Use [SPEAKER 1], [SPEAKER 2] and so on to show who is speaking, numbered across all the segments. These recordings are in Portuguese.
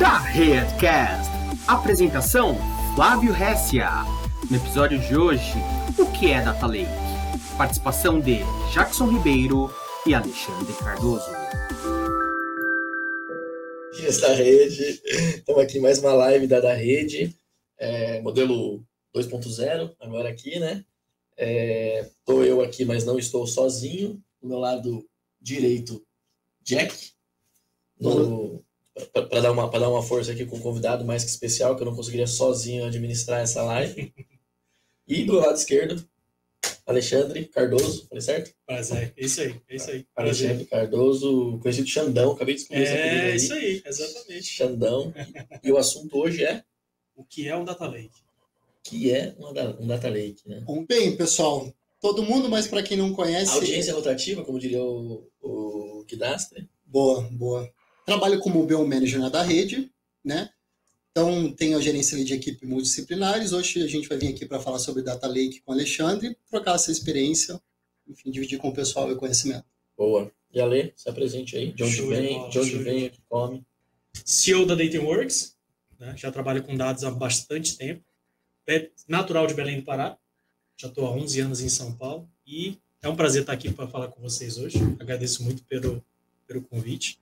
[SPEAKER 1] da Redcast. Apresentação: Flávio Hessia. No episódio de hoje, o que é Data Lake? Participação de Jackson Ribeiro e Alexandre Cardoso.
[SPEAKER 2] Dias da Rede, estamos aqui em mais uma live da da Rede, é, modelo 2.0, agora aqui, né? Estou é, eu aqui, mas não estou sozinho. Do meu lado direito, Jack, para dar, uma, dar uma força aqui com um convidado mais que especial, que eu não conseguiria sozinho administrar essa live. E do lado esquerdo, Alexandre Cardoso, falei certo?
[SPEAKER 3] Mas é, isso aí, é isso aí.
[SPEAKER 2] Alexandre Cardoso, conhecido Xandão, acabei de descobrir
[SPEAKER 3] É, isso aí, exatamente.
[SPEAKER 2] Xandão. e o assunto hoje é?
[SPEAKER 3] O que é um data lake?
[SPEAKER 2] que é uma, um data lake, né?
[SPEAKER 4] Bem, pessoal, todo mundo, mas para quem não conhece...
[SPEAKER 2] Audiência rotativa, como diria o, o Kidastre.
[SPEAKER 4] Boa, boa. Trabalho como BO Manager na da rede, né? Então, tenho a gerência de equipe multidisciplinares. Hoje a gente vai vir aqui para falar sobre Data Lake com o Alexandre, trocar essa experiência, enfim, dividir com o pessoal o conhecimento.
[SPEAKER 2] Boa. E Ale, se apresente aí. De onde vem, de onde vem, o que come.
[SPEAKER 3] CEO da Datingworks, né? já trabalho com dados há bastante tempo é natural de Belém do Pará. Já estou há 11 anos em São Paulo e é um prazer estar aqui para falar com vocês hoje. Agradeço muito pelo, pelo convite.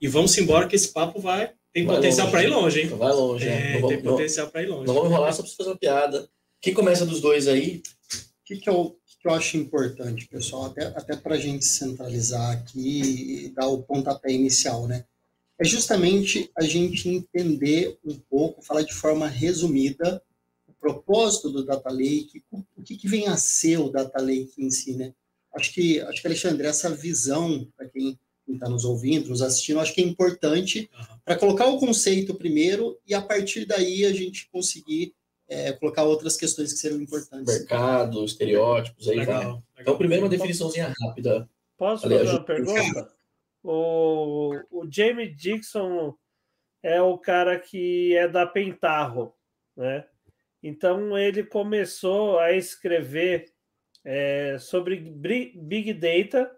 [SPEAKER 3] E vamos embora que esse papo vai tem vai potencial para ir longe, hein?
[SPEAKER 2] Vai longe,
[SPEAKER 3] é,
[SPEAKER 2] é.
[SPEAKER 3] tem potencial para ir longe.
[SPEAKER 2] Não vamos enrolar só para fazer uma piada. Quem começa dos dois aí?
[SPEAKER 4] O que, que, eu, que eu acho importante, pessoal, até, até para a gente centralizar aqui e dar o pontapé inicial, né? É justamente a gente entender um pouco, falar de forma resumida propósito do Data Lake, o que, que vem a ser o Data Lake em si, né? Acho que, acho que Alexandre, essa visão, para quem está nos ouvindo, nos assistindo, acho que é importante uhum. para colocar o conceito primeiro e a partir daí a gente conseguir é, colocar outras questões que serão importantes.
[SPEAKER 2] Mercado, estereótipos, aí legal, vai. Legal. Então, primeiro uma definiçãozinha rápida.
[SPEAKER 5] Posso fazer uma pergunta? O, o Jamie Dixon é o cara que é da Pentarro, né? Então ele começou a escrever é, sobre Big Data,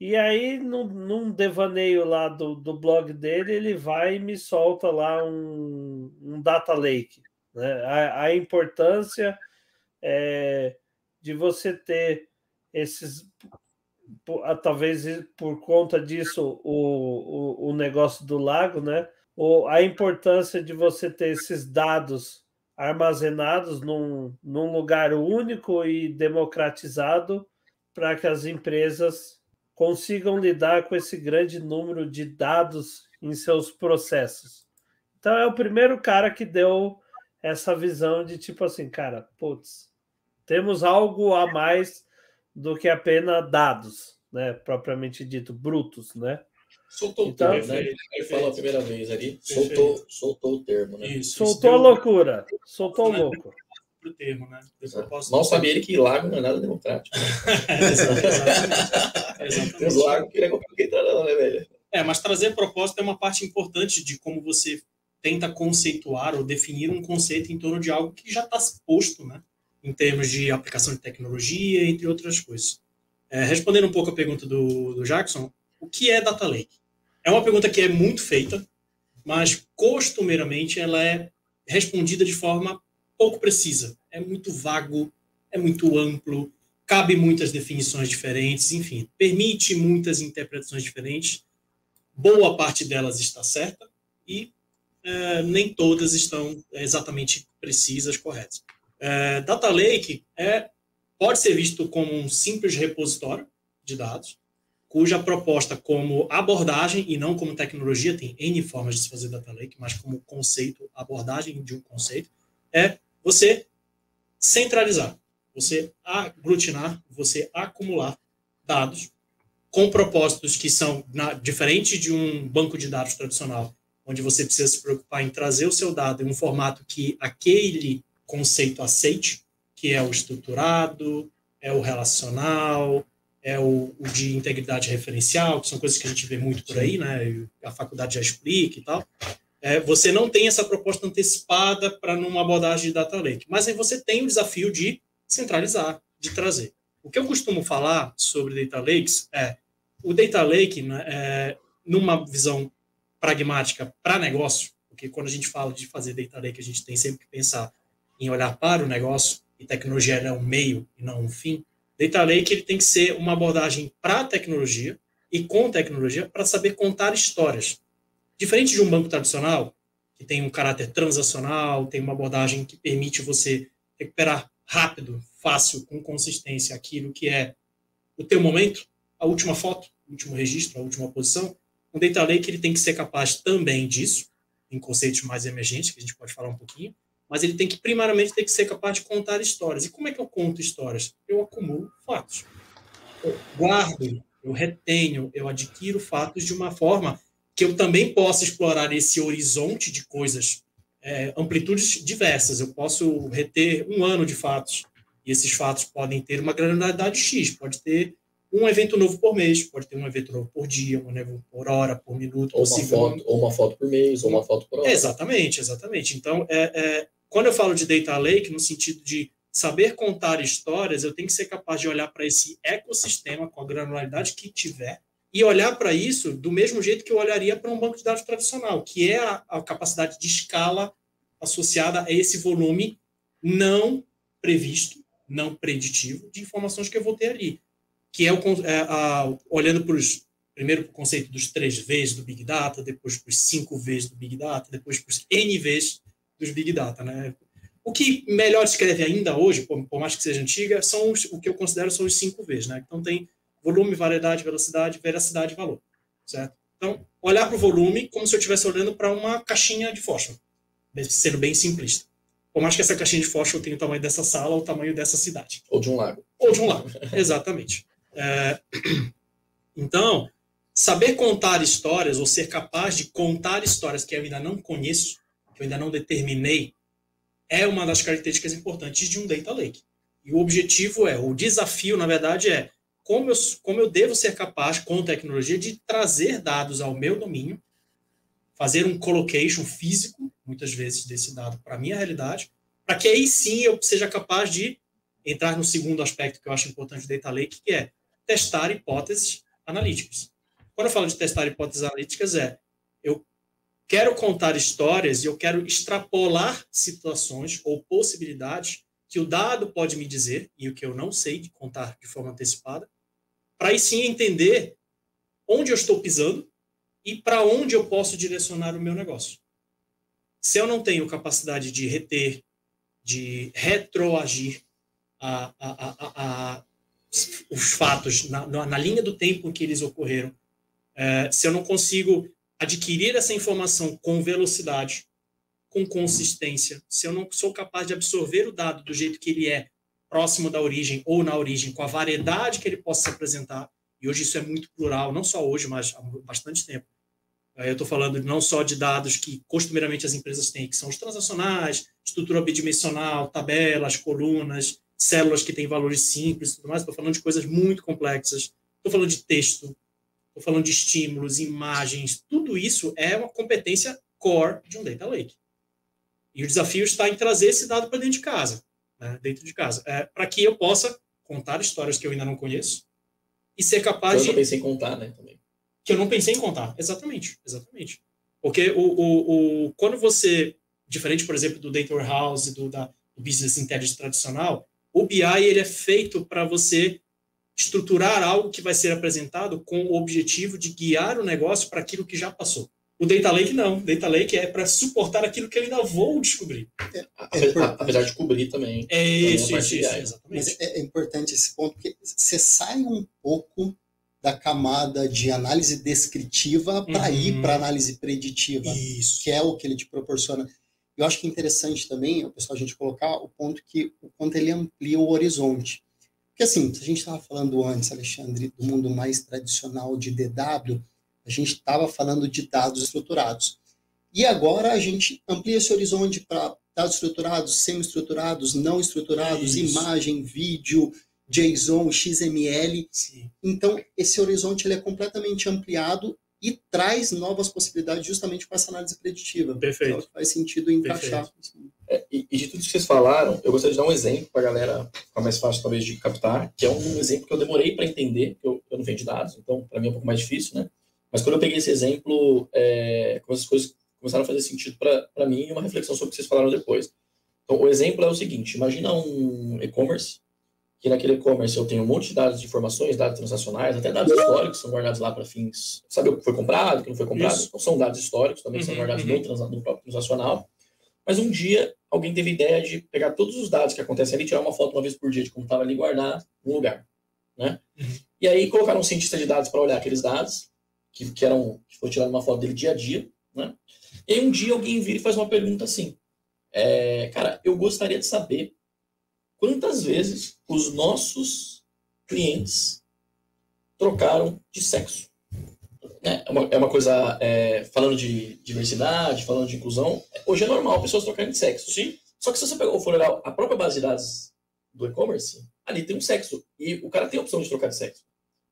[SPEAKER 5] e aí, num, num, devaneio lá do, do blog dele, ele vai e me solta lá um, um data lake. Né? A, a importância é, de você ter esses. Talvez por conta disso, o, o, o negócio do lago, né? O, a importância de você ter esses dados armazenados num, num lugar único e democratizado para que as empresas consigam lidar com esse grande número de dados em seus processos. Então é o primeiro cara que deu essa visão de tipo assim, cara, putz, temos algo a mais do que apenas dados, né, propriamente dito, brutos, né?
[SPEAKER 2] Soltou então, o termo, né? Ele falou a primeira vez ali, soltou, soltou o termo, né?
[SPEAKER 5] Isso, soltou a loucura, soltou o louco.
[SPEAKER 3] Pro termo, né?
[SPEAKER 2] Mal sabia ele que lago não é nada democrático.
[SPEAKER 3] exatamente.
[SPEAKER 2] Os lagos que é entrar não, né, velho?
[SPEAKER 3] É, mas trazer proposta é uma parte importante de como você tenta conceituar ou definir um conceito em torno de algo que já está posto, né? Em termos de aplicação de tecnologia, entre outras coisas. É, respondendo um pouco a pergunta do, do Jackson, o que é Data Lake? É uma pergunta que é muito feita, mas costumeiramente ela é respondida de forma pouco precisa. É muito vago, é muito amplo, cabe muitas definições diferentes, enfim, permite muitas interpretações diferentes. Boa parte delas está certa e é, nem todas estão exatamente precisas, corretas. É, Data Lake é, pode ser visto como um simples repositório de dados, cuja proposta como abordagem e não como tecnologia, tem N formas de se fazer data lake, mas como conceito, abordagem de um conceito, é você centralizar, você aglutinar, você acumular dados com propósitos que são na, diferente de um banco de dados tradicional, onde você precisa se preocupar em trazer o seu dado em um formato que aquele conceito aceite, que é o estruturado, é o relacional, é o, o, de integridade referencial, que são coisas que a gente vê muito por aí, né? A faculdade já explica e tal. É, você não tem essa proposta antecipada para numa abordagem de data lake, mas aí você tem o desafio de centralizar, de trazer. O que eu costumo falar sobre data lakes é o data lake, né, é, numa visão pragmática para negócio, porque quando a gente fala de fazer data lake, a gente tem sempre que pensar em olhar para o negócio, e tecnologia é um meio e não um fim. Data lake ele tem que ser uma abordagem para a tecnologia e com tecnologia para saber contar histórias. Diferente de um banco tradicional, que tem um caráter transacional, tem uma abordagem que permite você recuperar rápido, fácil, com consistência aquilo que é o teu momento, a última foto, o último registro, a última posição. Um data lake ele tem que ser capaz também disso, em conceitos mais emergentes, que a gente pode falar um pouquinho, mas ele tem que primariamente ter que ser capaz de contar histórias. E como é que eu conto histórias? Eu acumulo fatos. Eu guardo, eu retenho, eu adquiro fatos de uma forma que eu também possa explorar esse horizonte de coisas, é, amplitudes diversas. Eu posso reter um ano de fatos, e esses fatos podem ter uma granularidade X, pode ter um evento novo por mês, pode ter um evento novo por dia, um evento por hora, por minuto,
[SPEAKER 2] ou uma, foto, ou uma foto por mês, ou uma foto por hora.
[SPEAKER 3] Exatamente, exatamente. Então, é, é, quando eu falo de data lake, no sentido de saber contar histórias, eu tenho que ser capaz de olhar para esse ecossistema com a granularidade que tiver e olhar para isso do mesmo jeito que eu olharia para um banco de dados tradicional, que é a, a capacidade de escala associada a esse volume não previsto, não preditivo de informações que eu vou ter ali que é, o, é a, olhando para os primeiro para o conceito dos três Vs do Big Data, depois para os cinco Vs do Big Data, depois para os N Vs dos Big Data, né? O que melhor escreve ainda hoje, por, por mais que seja antiga, são os, o que eu considero são os cinco Vs, né? Então tem volume, variedade, velocidade, veracidade e valor, certo? Então, olhar para o volume como se eu estivesse olhando para uma caixinha de fósforo, sendo bem simplista. Por mais que essa caixinha de fósforo tenha o tamanho dessa sala ou o tamanho dessa cidade.
[SPEAKER 2] Ou de um lago.
[SPEAKER 3] Ou de um lago, exatamente. É, então, saber contar histórias ou ser capaz de contar histórias que eu ainda não conheço, que eu ainda não determinei, é uma das características importantes de um data lake. E o objetivo é, o desafio, na verdade, é como eu, como eu devo ser capaz, com tecnologia, de trazer dados ao meu domínio, fazer um collocation físico, muitas vezes, desse dado para a minha realidade, para que aí sim eu seja capaz de entrar no segundo aspecto que eu acho importante do data lake, que é testar hipóteses analíticas. Quando eu falo de testar hipóteses analíticas, é eu quero contar histórias e eu quero extrapolar situações ou possibilidades que o dado pode me dizer e o que eu não sei de contar de forma antecipada, para aí sim entender onde eu estou pisando e para onde eu posso direcionar o meu negócio. Se eu não tenho capacidade de reter, de retroagir a, a, a, os fatos na, na, linha do tempo em que eles ocorreram, é, se eu não consigo adquirir essa informação com velocidade, com consistência, se eu não sou capaz de absorver o dado do jeito que ele é, próximo da origem ou na origem, com a variedade que ele possa se apresentar, e hoje isso é muito plural, não só hoje, mas há bastante tempo. É, eu estou falando não só de dados que costumeiramente as empresas têm, que são os transacionais, estrutura bidimensional, tabelas, colunas, células que têm valores simples e tudo mais, estou falando de coisas muito complexas, estou falando de texto, estou falando de estímulos, imagens, tudo isso é uma competência core de um data lake. E o desafio está em trazer esse dado para dentro de casa, né, dentro de casa, é, para que eu possa contar histórias que eu ainda não conheço e ser capaz
[SPEAKER 2] eu de... Eu não pensei em contar, né, também.
[SPEAKER 3] Que eu não pensei em contar, exatamente, exatamente. Porque o, o, o, quando você, diferente, por exemplo, do Data Warehouse, do, da, do Business Intelligence tradicional, o BI ele é feito para você estruturar algo que vai ser apresentado com o objetivo de guiar o negócio para aquilo que já passou. O Data Lake não. O Data Lake é para suportar aquilo que eu ainda vou descobrir.
[SPEAKER 2] É, apesar de cobrir também.
[SPEAKER 3] É isso, isso, isso, exatamente.
[SPEAKER 4] Mas é, é importante esse ponto, porque você sai um pouco da camada de análise descritiva para uhum. ir para análise preditiva,
[SPEAKER 3] isso.
[SPEAKER 4] que é o que ele te proporciona. Eu acho que é interessante também, pessoal, a gente colocar o ponto que o quanto ele amplia o horizonte. Porque assim, se a gente estava falando antes, Alexandre, do mundo mais tradicional de DW, a gente estava falando de dados estruturados. E agora a gente amplia esse horizonte para dados estruturados, semi-estruturados, não estruturados, Isso. imagem, vídeo, JSON, XML. Sim. Então, esse horizonte ele é completamente ampliado e traz novas possibilidades justamente com essa análise preditiva.
[SPEAKER 3] Perfeito. Então,
[SPEAKER 4] faz sentido encaixar.
[SPEAKER 2] É, e, e, de tudo que vocês falaram, eu gostaria de dar um exemplo para a galera ficar mais fácil, talvez, de captar, que é um exemplo que eu demorei para entender, eu, eu não venho de dados, então para mim é um pouco mais difícil, né? Mas quando eu peguei esse exemplo, é, como essas coisas, começaram a fazer sentido para mim e uma reflexão sobre o que vocês falaram depois. Então, o exemplo é o seguinte: imagina um e-commerce, que naquele e-commerce eu tenho um monte de dados de informações, dados transacionais, até dados históricos são guardados lá para fins, saber o que foi comprado, o que não foi comprado. Isso. Então, são dados históricos, também uhum, são guardados uhum. no, trans, no próprio transacional. Mas um dia alguém teve ideia de pegar todos os dados que acontecem ali, tirar uma foto uma vez por dia de como estava ali e guardar num lugar. Né? Uhum. E aí colocaram um cientista de dados para olhar aqueles dados, que, que, eram, que foi tirado uma foto dele dia a dia. Né? E aí um dia alguém vira e faz uma pergunta assim: é, Cara, eu gostaria de saber quantas vezes os nossos clientes trocaram de sexo. É, é uma, é uma coisa, é, falando de diversidade, falando de inclusão, hoje é normal pessoas trocarem de sexo.
[SPEAKER 3] Sim.
[SPEAKER 2] Só que se você for olhar a própria base de dados do e-commerce, ali tem um sexo. E o cara tem a opção de trocar de sexo.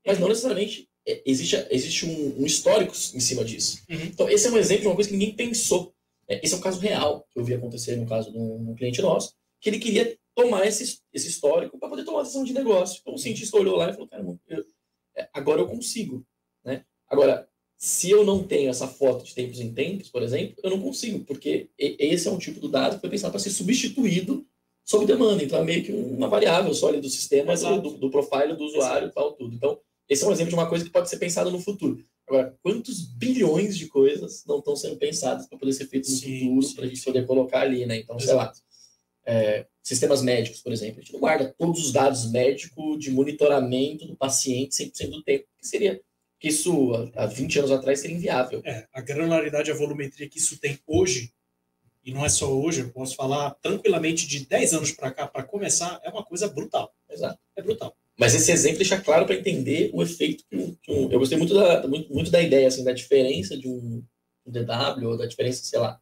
[SPEAKER 2] Mas não necessariamente existe, existe um, um histórico em cima disso. Uhum. Então, esse é um exemplo de uma coisa que ninguém pensou. É, esse é um caso real que eu vi acontecer no caso de um, cliente nosso, que ele queria tomar esse, esse histórico para poder tomar uma decisão de negócio. Então, o cientista olhou lá e falou: cara, eu, é, agora eu consigo. Né? Agora, se eu não tenho essa foto de tempos em tempos, por exemplo, eu não consigo, porque esse é um tipo de dado que foi pensado para ser substituído sob demanda. Então, é meio que uma variável só ali do sistema, do, do profile do usuário e tal, tudo. Então, esse é um exemplo de uma coisa que pode ser pensada no futuro. Agora, quantos bilhões de coisas não estão sendo pensadas para poder ser feitas no sim, futuro, para a gente poder colocar ali, né? Então, Exato. sei lá, é, sistemas médicos, por exemplo, a gente não guarda todos os dados médicos de monitoramento do paciente 100% do tempo, que seria que isso há 20 anos atrás seria inviável.
[SPEAKER 3] É, a granularidade e a volumetria que isso tem hoje, e não é só hoje, eu posso falar tranquilamente de 10 anos para cá, para começar, é uma coisa brutal.
[SPEAKER 2] Exato.
[SPEAKER 3] É brutal.
[SPEAKER 2] Mas esse exemplo deixa claro para entender o efeito que um, que um, Eu gostei muito da, muito, muito da ideia, assim, da diferença de um, um DW, ou da diferença, sei lá,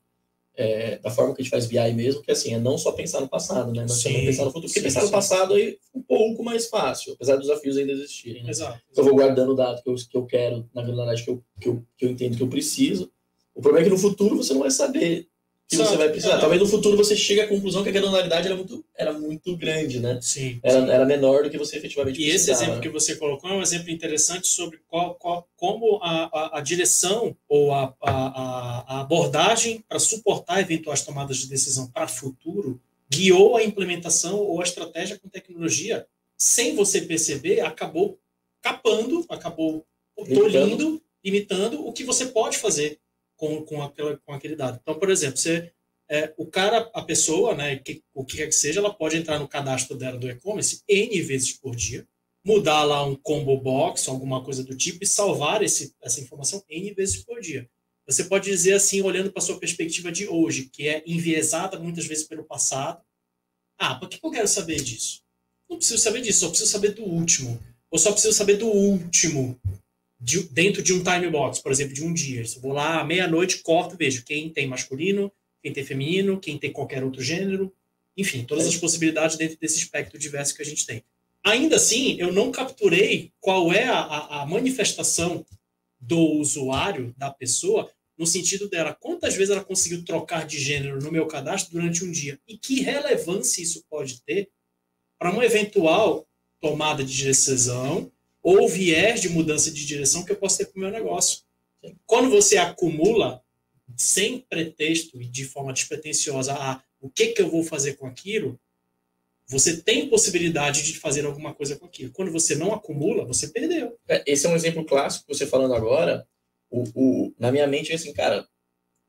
[SPEAKER 2] é, da forma que a gente faz BI mesmo, que assim, é não só pensar no passado, né? Mas sim, também pensar no futuro. Porque sim, pensar sim. no passado aí um pouco mais fácil, apesar dos desafios ainda existirem. Né?
[SPEAKER 3] Exato,
[SPEAKER 2] Então, eu vou guardando o dado que eu, que eu quero, na verdade, que eu, que, eu, que eu entendo que eu preciso. O problema é que no futuro você não vai saber que você vai precisar. É. Talvez no futuro você chegue à conclusão que a granularidade era muito, era muito grande, né?
[SPEAKER 3] Sim.
[SPEAKER 2] Era, sim. era menor do que você efetivamente
[SPEAKER 3] E esse exemplo que você colocou é um exemplo interessante sobre qual, qual, como a, a, a direção ou a, a, a abordagem para suportar eventuais tomadas de decisão para o futuro guiou a implementação ou a estratégia com tecnologia sem você perceber, acabou capando, acabou tolhindo, imitando o que você pode fazer com, com, aquela, com aquele dado. Então, por exemplo, você, é, o cara, a pessoa, né, que, o que quer que seja, ela pode entrar no cadastro dela do e-commerce N vezes por dia, mudar lá um combo box, alguma coisa do tipo, e salvar esse, essa informação N vezes por dia. Você pode dizer assim, olhando para a sua perspectiva de hoje, que é enviesada muitas vezes pelo passado. Ah, para que eu quero saber disso? Não preciso saber disso, só preciso saber do último. Ou só preciso saber do último de, dentro de um time box, por exemplo, de um dia. Eu vou lá, meia-noite, corto, vejo quem tem masculino, quem tem feminino, quem tem qualquer outro gênero, enfim, todas as possibilidades dentro desse espectro diverso que a gente tem. Ainda assim, eu não capturei qual é a, a manifestação do usuário, da pessoa, no sentido dela, quantas vezes ela conseguiu trocar de gênero no meu cadastro durante um dia e que relevância isso pode ter para uma eventual tomada de decisão ou viés de mudança de direção que eu posso ter para o meu negócio. Quando você acumula sem pretexto e de forma despretensiosa a o que, que eu vou fazer com aquilo, você tem possibilidade de fazer alguma coisa com aquilo. Quando você não acumula, você perdeu.
[SPEAKER 2] É, esse é um exemplo clássico, você falando agora. O, o, na minha mente é assim, cara,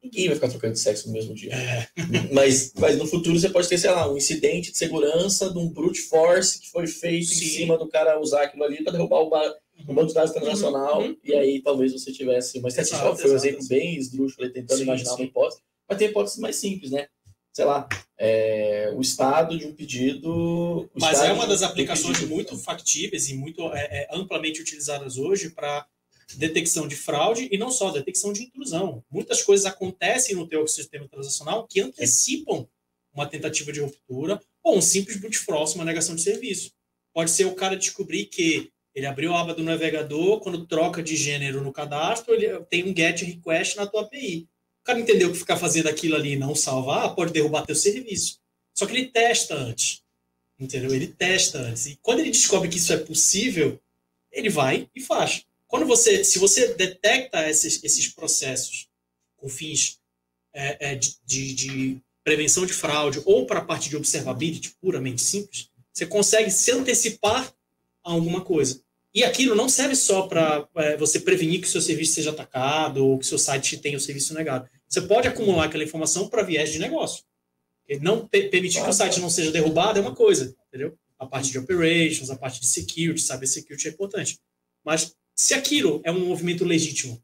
[SPEAKER 2] ninguém vai ficar trocando de sexo no mesmo dia. É. Mas, mas no futuro você pode ter, sei lá, um incidente de segurança de um brute force que foi feito Sim. em cima do cara usar aquilo ali para derrubar o, bar, o banco de dados internacional. Uhum. E aí talvez você tivesse uma estatística. Foi um exemplo bem esdrúxulo, tentando sim, imaginar uma hipótese. Mas tem hipóteses mais simples, né? Sei lá, é, o estado de um pedido.
[SPEAKER 3] Mas é uma das aplicações muito factíveis e muito é, é, amplamente utilizadas hoje para detecção de fraude e não só, detecção de intrusão. Muitas coisas acontecem no teu sistema transacional que antecipam uma tentativa de ruptura ou um simples brute force, uma negação de serviço. Pode ser o cara descobrir que ele abriu a aba do navegador, quando troca de gênero no cadastro, ele tem um GET request na tua API. O cara entendeu que ficar fazendo aquilo ali e não salvar pode derrubar teu serviço. Só que ele testa antes. Entendeu? Ele testa antes. E quando ele descobre que isso é possível, ele vai e faz. Quando você, se você detecta esses, esses processos com fins é, é, de, de, de prevenção de fraude ou para a parte de observability puramente simples, você consegue se antecipar a alguma coisa. E aquilo não serve só para é, você prevenir que o seu serviço seja atacado ou que o seu site tenha o serviço negado. Você pode acumular aquela informação para viés de negócio. Não permitir que o site não seja derrubado é uma coisa, entendeu? A parte de operations, a parte de security, saber security é importante. Mas se aquilo é um movimento legítimo,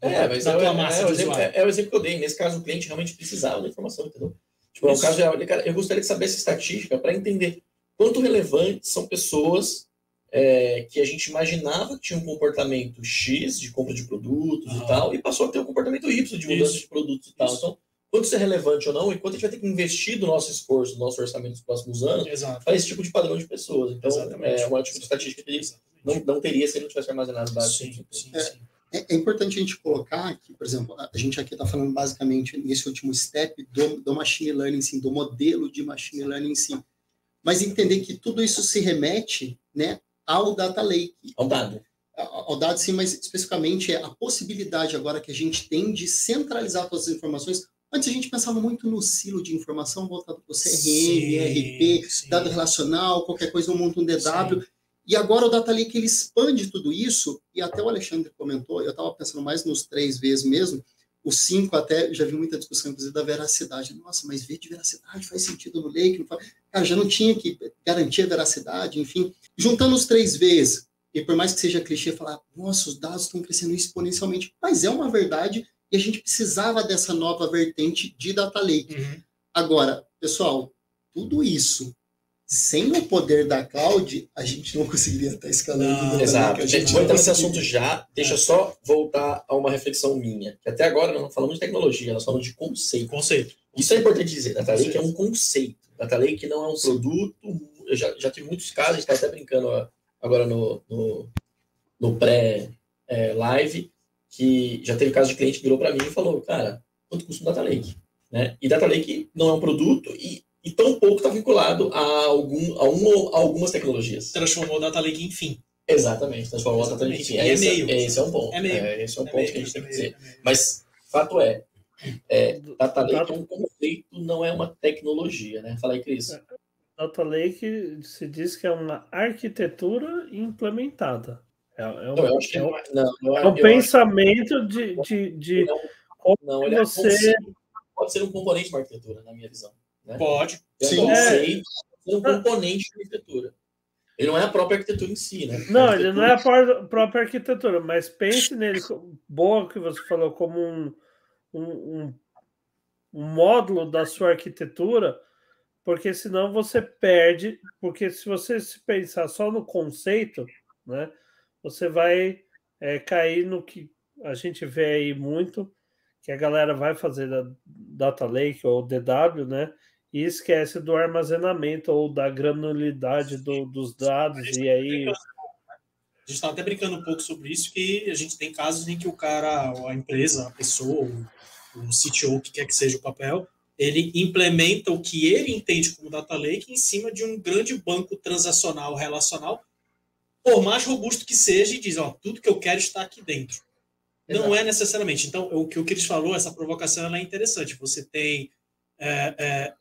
[SPEAKER 2] é, mas é, tua massa é, é, o exemplo, é, é, o exemplo que eu dei. Nesse caso, o cliente realmente precisava da informação, entendeu? Tipo, é um caso de, cara, eu gostaria de saber essa estatística para entender quanto relevantes são pessoas é, que a gente imaginava que tinham um comportamento X de compra de produtos ah. e tal, e passou a ter um comportamento Y de mudança isso. de produtos e tal. Isso. Então, quanto isso é relevante ou não, e quanto a gente vai ter que investir do nosso esforço, do nosso orçamento nos próximos anos, para esse tipo de padrão de pessoas. Então, Exatamente. é uma tipo de estatística que não, não teria se ele não tivesse armazenado dados. Sim, sim,
[SPEAKER 4] sim. É, é, importante a gente colocar que, por exemplo, a gente aqui está falando basicamente nesse último step do, do machine learning, sim, do modelo de machine learning em si. Mas entender que tudo isso se remete né, ao data lake.
[SPEAKER 2] Ao dado.
[SPEAKER 4] Ao dado, sim, mas especificamente é a possibilidade agora que a gente tem de centralizar todas as informações. Antes a gente pensava muito no silo de informação voltado para o CRM, sim, RP, sim. dado relacional, qualquer coisa, um monta um DW. Sim. E agora o Data Lake ele expande tudo isso, e até o Alexandre comentou, eu estava pensando mais nos três vezes mesmo, o cinco até, já vi muita discussão, inclusive, da veracidade. Nossa, mas ver de veracidade faz sentido no Lake? Não faz... Cara, já não tinha que garantir a veracidade, enfim. Juntando os três vezes, e por mais que seja clichê falar, nossa, os dados estão crescendo exponencialmente, mas é uma verdade, e a gente precisava dessa nova vertente de Data Lake. Uhum. Agora, pessoal, tudo isso sem o poder da cloud, a gente não conseguiria estar escalando.
[SPEAKER 2] Não, exato. A gente vai entrar nesse assunto já. Deixa é. só voltar a uma reflexão minha. Que até agora nós não falamos de tecnologia, nós falamos de conceito.
[SPEAKER 3] Conceito.
[SPEAKER 2] Isso é importante dizer. Data Lake é um conceito. Data Lake não é um produto. Eu já, já tive muitos casos, a gente está até brincando agora no, no, no pré-live, que já teve caso de cliente que virou para mim e falou, cara, quanto custa um Data Lake? Né? E Data Lake não é um produto e e tão pouco está vinculado a, algum, a, um, a algumas tecnologias.
[SPEAKER 3] Transformou o Data Lake em fim.
[SPEAKER 2] Exatamente, transformou o Data Lake em fim. É, esse, meio. esse é um ponto. É meio. É, esse é um é ponto meio, que a gente tem que dizer. Mas, fato é, é Data Lake é um conceito, não é uma tecnologia, né? Fala aí, Cris. É,
[SPEAKER 5] Data Lake se diz que é uma arquitetura implementada. É, é um,
[SPEAKER 2] não, eu acho que é um, não,
[SPEAKER 5] é um pensamento acho... de, de, de
[SPEAKER 2] não, não, você... pode ser um componente de uma arquitetura, na minha visão.
[SPEAKER 3] Né? Pode.
[SPEAKER 2] É Sim. É. um componente da arquitetura. Ele não é a própria arquitetura em si, né?
[SPEAKER 5] Não, ele não é a própria arquitetura, mas pense nele, boa que você falou, como um, um, um módulo da sua arquitetura, porque senão você perde, porque se você se pensar só no conceito, né, você vai é, cair no que a gente vê aí muito, que a galera vai fazer da Data Lake ou DW, né, e esquece do armazenamento ou da granulidade do, dos dados. E aí.
[SPEAKER 3] A gente estava até brincando um pouco sobre isso, que a gente tem casos em que o cara, a empresa, a pessoa, o CTO, o que quer que seja o papel, ele implementa o que ele entende como data lake em cima de um grande banco transacional relacional, por mais robusto que seja, e diz, ó, tudo que eu quero está aqui dentro. Exato. Não é necessariamente. Então, o que o Cris falou, essa provocação é interessante. Você tem é, é,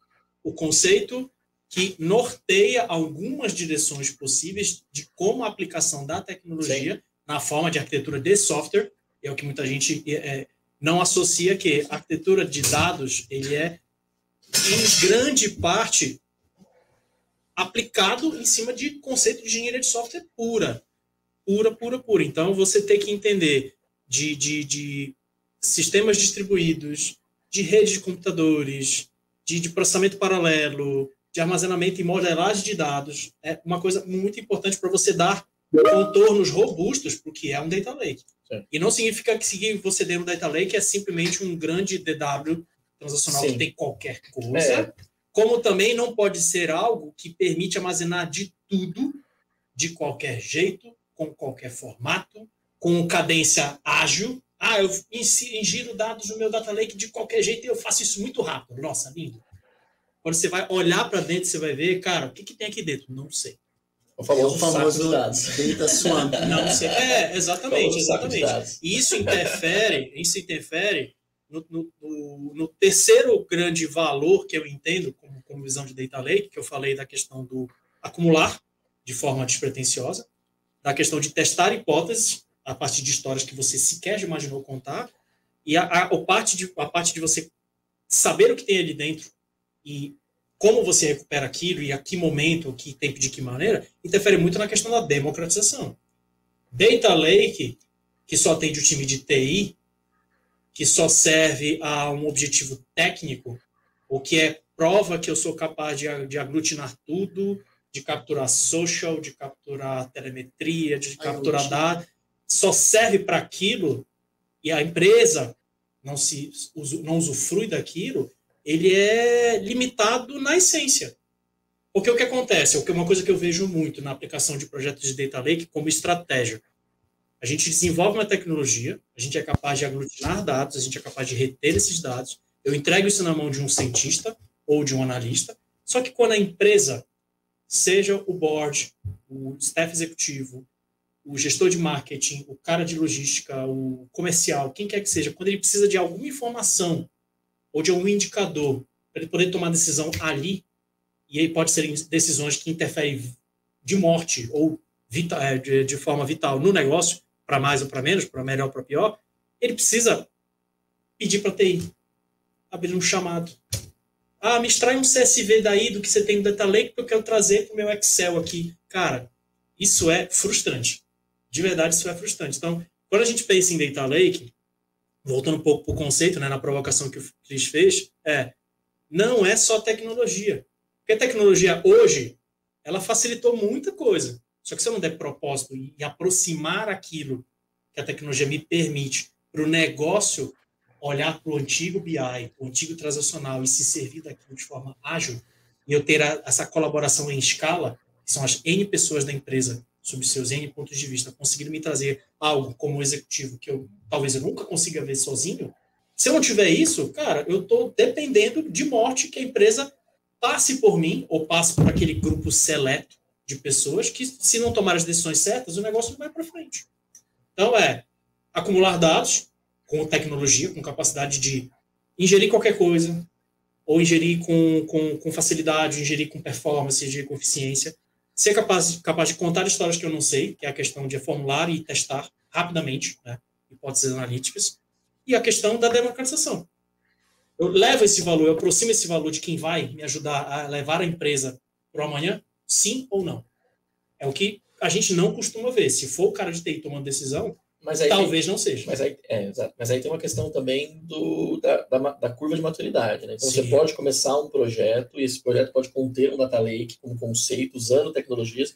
[SPEAKER 3] o conceito que norteia algumas direções possíveis de como a aplicação da tecnologia Sim. na forma de arquitetura de software, é o que muita gente é, não associa que a arquitetura de dados ele é em grande parte aplicado em cima de conceito de engenharia de software pura, pura, pura, pura. Então você tem que entender de, de, de sistemas distribuídos, de redes de computadores, de, de processamento paralelo, de armazenamento e modelagem de dados, é uma coisa muito importante para você dar contornos robustos para o que é um data lake. Sim. E não significa que seguir você dentro do data lake é simplesmente um grande DW transacional Sim. que tem qualquer coisa, é. como também não pode ser algo que permite armazenar de tudo, de qualquer jeito, com qualquer formato, com cadência ágil, ah, eu ingiro dados no meu data lake de qualquer jeito e eu faço isso muito rápido. Nossa, lindo. Quando você vai olhar para dentro, você vai ver, cara, o que, que tem aqui dentro? Não sei.
[SPEAKER 2] O famoso, é o famoso dados.
[SPEAKER 4] data swamp.
[SPEAKER 3] Não sei. É, exatamente, exatamente. E isso interfere, isso interfere no, no, no, terceiro grande valor que eu entendo como, como visão de data lake, que eu falei da questão do acumular de forma despretensiosa, da questão de testar hipóteses a partir de histórias que você sequer imaginou contar, e a, a, a, parte de, a parte de você saber o que tem ali dentro e como você recupera aquilo e a que momento, que tempo, de que maneira, interfere muito na questão da democratização. Data Lake, que só atende o time de TI, que só serve a um objetivo técnico, ou que é prova que eu sou capaz de, de aglutinar tudo, de capturar social, de capturar telemetria, de capturar dados, só serve para aquilo e a empresa não se não usufrui daquilo, ele é limitado na essência. Porque o que acontece, é uma coisa que eu vejo muito na aplicação de projetos de data lake como estratégia. A gente desenvolve uma tecnologia, a gente é capaz de aglutinar dados, a gente é capaz de reter esses dados. Eu entrego isso na mão de um cientista ou de um analista. Só que quando a empresa, seja o board, o staff executivo, o gestor de marketing, o cara de logística, o comercial, quem quer que seja, quando ele precisa de alguma informação ou de algum indicador para ele poder tomar decisão ali, e aí pode ser decisões que interferem de morte ou é, de, de forma vital no negócio, para mais ou para menos, para melhor ou para pior, ele precisa pedir para TI, abrir um chamado. Ah, me extrai um CSV daí do que você tem no Data Lake que eu quero trazer para o meu Excel aqui. Cara, isso é frustrante de verdade isso é frustrante. Então, quando a gente pensa em Data Lake, voltando um pouco para o conceito, né, na provocação que o Cris fez, é não é só tecnologia. Porque a tecnologia hoje, ela facilitou muita coisa. Só que se eu não der propósito e aproximar aquilo que a tecnologia me permite para o negócio olhar para o antigo BI, o antigo transacional e se servir daquilo de forma ágil, e eu ter a, essa colaboração em escala, que são as N pessoas da empresa sob seus N pontos de vista, conseguindo me trazer algo como executivo que eu talvez eu nunca consiga ver sozinho, se eu não tiver isso, cara, eu estou dependendo de morte que a empresa passe por mim ou passe por aquele grupo seleto de pessoas que, se não tomar as decisões certas, o negócio não vai para frente. Então, é acumular dados com tecnologia, com capacidade de ingerir qualquer coisa, ou ingerir com, com, com facilidade, ingerir com performance, ingerir com eficiência, ser capaz, capaz de contar histórias que eu não sei, que é a questão de formular e testar rapidamente, né, hipóteses analíticas, e a questão da democratização. Eu levo esse valor, eu aproximo esse valor de quem vai me ajudar a levar a empresa para o amanhã, sim ou não. É o que a gente não costuma ver. Se for o cara de TI tomando decisão, mas aí Talvez
[SPEAKER 2] tem,
[SPEAKER 3] não seja.
[SPEAKER 2] Mas aí, é, mas aí tem uma questão também do, da, da, da curva de maturidade. Né? Então, Sim. você pode começar um projeto e esse projeto pode conter um data lake como conceito, usando tecnologias.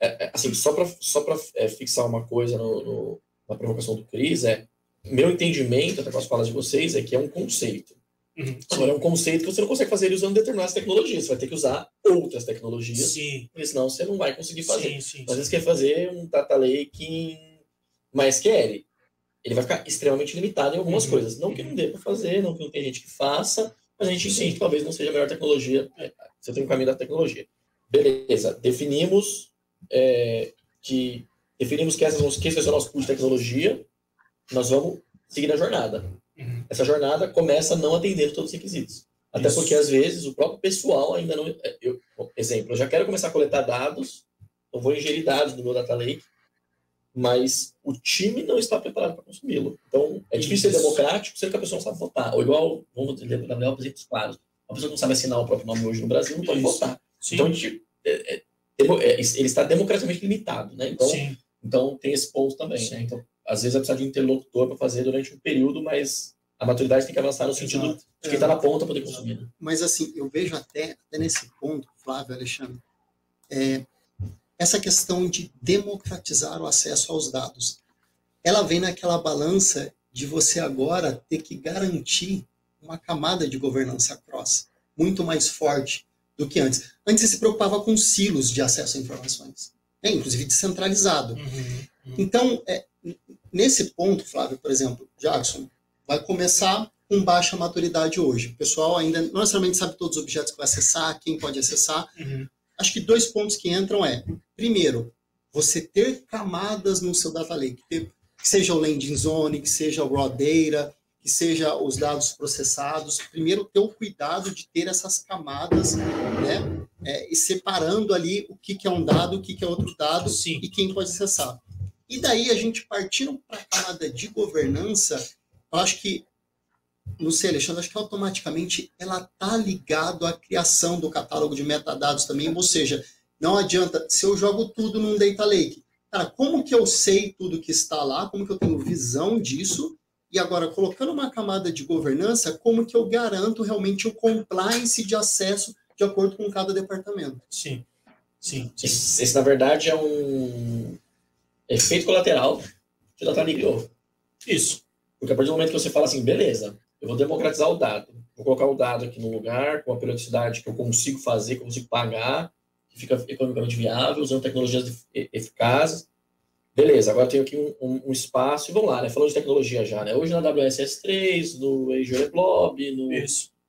[SPEAKER 2] É, é, assim, só para só é, fixar uma coisa no, no, na provocação do Cris, é meu entendimento, até com as falas de vocês, é que é um conceito. Uhum. Agora, é um conceito que você não consegue fazer ele usando determinadas tecnologias. Você vai ter que usar outras tecnologias, sim. porque senão você não vai conseguir fazer. Sim, sim, Às vezes quer fazer um data lake em mas quer, ele vai ficar extremamente limitado em algumas uhum. coisas. Não que não dê para fazer, não que não tem gente que faça, mas a gente entende que talvez não seja a melhor tecnologia. É, você tem um caminho da tecnologia. Beleza, definimos é, que definimos que essas que esse é o nosso pool de tecnologia, nós vamos seguir a jornada. Uhum. Essa jornada começa não atendendo todos os requisitos. Até Isso. porque, às vezes, o próprio pessoal ainda não. É, eu, exemplo, eu já quero começar a coletar dados, eu vou ingerir dados no meu data lake, mas o time não está preparado para consumi-lo. Então, é difícil Isso. ser democrático sendo que a pessoa não sabe votar. Ou igual, vamos dizer, dar exemplos claros. Uma pessoa que não sabe assinar o próprio nome hoje no Brasil não pode Isso. votar. Sim. Então, gente, é, é, é, ele está democraticamente limitado, né? Então, então tem esse ponto também, né? Então, às vezes, é precisar de um interlocutor para fazer durante um período, mas a maturidade tem que avançar no sentido Exato. de quem está na ponta poder consumir. Né?
[SPEAKER 4] Mas, assim, eu vejo até, até nesse ponto, Flávio, Alexandre, é, essa questão de democratizar o acesso aos dados. Ela vem naquela balança de você agora ter que garantir uma camada de governança cross muito mais forte do que antes. Antes você se preocupava com silos de acesso a informações, né? inclusive descentralizado. Uhum, uhum. Então, é, nesse ponto, Flávio, por exemplo, Jackson, vai começar com baixa maturidade hoje. O pessoal ainda não necessariamente sabe todos os objetos que vai acessar, quem pode acessar. Uhum acho que dois pontos que entram é, primeiro, você ter camadas no seu data lake, que seja o landing zone, que seja o raw data, que seja os dados processados. Primeiro, ter o cuidado de ter essas camadas, né? É, e separando ali o que, que é um dado, o que, que é outro dado
[SPEAKER 3] Sim.
[SPEAKER 4] e quem pode acessar. E daí a gente partindo para a camada de governança, eu acho que, não sei, Alexandre, acho que automaticamente ela está ligado à criação do catálogo de metadados também, ou seja, não adianta, se eu jogo tudo num data lake, cara, como que eu sei tudo que está lá, como que eu tenho visão disso, e agora, colocando uma camada de governança, como que eu garanto realmente o compliance de acesso de acordo com cada departamento?
[SPEAKER 3] Sim. Sim. sim.
[SPEAKER 2] Esse, esse, na verdade, é um efeito colateral que o Data criou.
[SPEAKER 3] Isso.
[SPEAKER 2] Porque a partir do momento que você fala assim, beleza, eu vou democratizar o dado, vou colocar o dado aqui no lugar, com a periodicidade que eu consigo fazer, que eu consigo pagar, fica economicamente viável, usando tecnologias eficazes, Beleza, agora tenho aqui um, um, um, espaço, e vamos lá, né? Falando de tecnologia já, né? Hoje na AWS S3, no Azure Blob, no,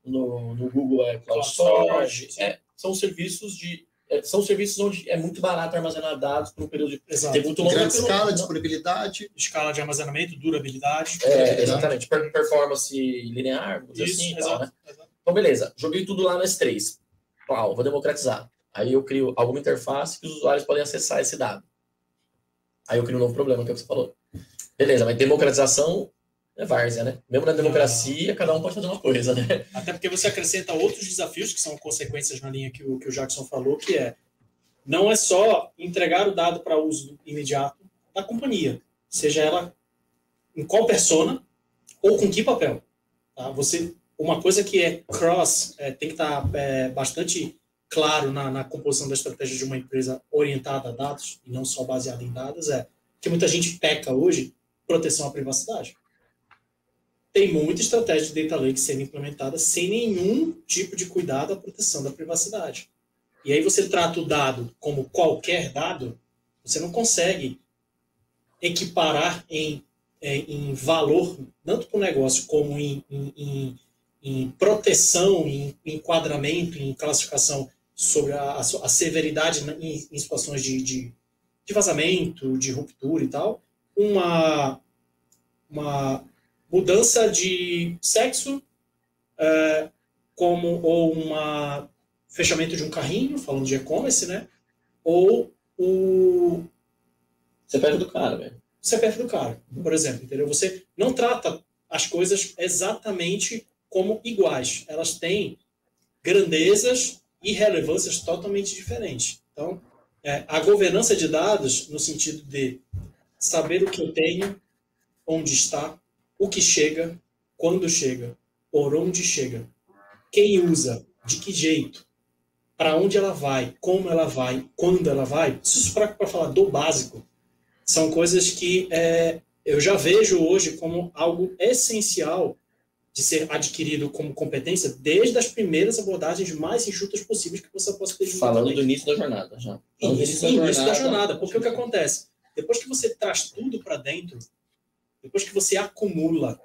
[SPEAKER 2] no, no, Google é Cloud Storage, é, são serviços de é, são serviços onde é muito barato armazenar dados por um período de
[SPEAKER 3] Exato.
[SPEAKER 2] tempo muito longo.
[SPEAKER 4] Grande escala, disponibilidade.
[SPEAKER 3] Escala de armazenamento, durabilidade.
[SPEAKER 2] É, exatamente. Performance linear,
[SPEAKER 3] Isso,
[SPEAKER 2] assim,
[SPEAKER 3] exato,
[SPEAKER 2] tal, né?
[SPEAKER 3] exato.
[SPEAKER 2] Então, beleza. Joguei tudo lá no S3. Uau, vou democratizar. Aí eu crio alguma interface que os usuários podem acessar esse dado. Aí eu crio um novo problema, que é que você falou. Beleza, mas democratização é várzea, né? Mesmo na democracia, cada um pode fazer uma coisa, né?
[SPEAKER 3] Até porque você acrescenta outros desafios que são consequências na linha que o, que o Jackson falou, que é não é só entregar o dado para uso imediato da companhia, seja ela em qual persona ou com que papel. Tá? Você, uma coisa que é cross, é, tem que estar tá, é, bastante claro na, na, composição da estratégia de uma empresa orientada a dados e não só baseada em dados é que muita gente peca hoje proteção à privacidade. Tem muita estratégia de data lake sendo implementada sem nenhum tipo de cuidado à proteção da privacidade. E aí você trata o dado como qualquer dado, você não consegue equiparar em, em valor, tanto para o negócio como em, em, em proteção, em enquadramento, em classificação sobre a, a severidade em, em situações de, de, de, vazamento, de ruptura e tal, uma, uma mudança de sexo, é, como ou um fechamento de um carrinho, falando de e-commerce, né? Ou o
[SPEAKER 2] CPF do cara, velho.
[SPEAKER 3] CPF do cara, por exemplo, entendeu? Você não trata as coisas exatamente como iguais. Elas têm grandezas e relevâncias totalmente diferentes. Então, é, a governança de dados, no sentido de saber o que eu tenho, onde está, o que chega, quando chega, por onde chega, quem usa, de que jeito, para onde ela vai, como ela vai, quando ela vai, isso para falar do básico, são coisas que é, eu já vejo hoje como algo essencial de ser adquirido como competência desde as primeiras abordagens mais enxutas possíveis que você possa ter.
[SPEAKER 2] Falando do início da jornada, já.
[SPEAKER 3] Falando início, início, da, jornada, da jornada. Porque o que acontece? Depois que você traz tudo para dentro, depois que você acumula,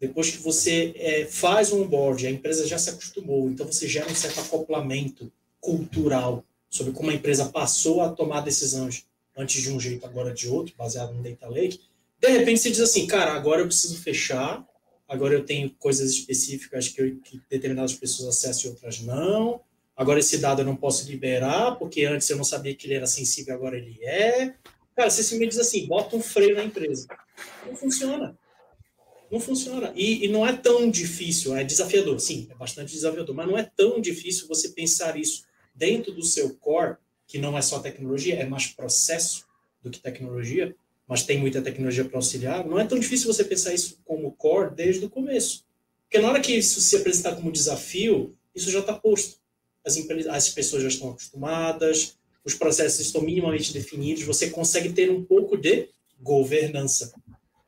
[SPEAKER 3] depois que você é, faz um onboard, a empresa já se acostumou, então você gera um certo acoplamento cultural sobre como a empresa passou a tomar decisões antes de um jeito, agora de outro, baseado no Data Lake. De repente você diz assim, cara, agora eu preciso fechar agora eu tenho coisas específicas que, eu, que determinadas pessoas acessam e outras não. Agora esse dado eu não posso liberar, porque antes eu não sabia que ele era sensível, agora ele é. Cara, você me diz assim, bota um freio na empresa. Não funciona. Não funciona. E, e, não é tão difícil, é desafiador, sim, é bastante desafiador, mas não é tão difícil você pensar isso dentro do seu core, que não é só tecnologia, é mais processo do que tecnologia, mas tem muita tecnologia para auxiliar, não é tão difícil você pensar isso como core desde o começo. Porque na hora que isso se apresentar como desafio, isso já está posto. As, as pessoas já estão acostumadas, os processos estão minimamente definidos, você consegue ter um pouco de governança,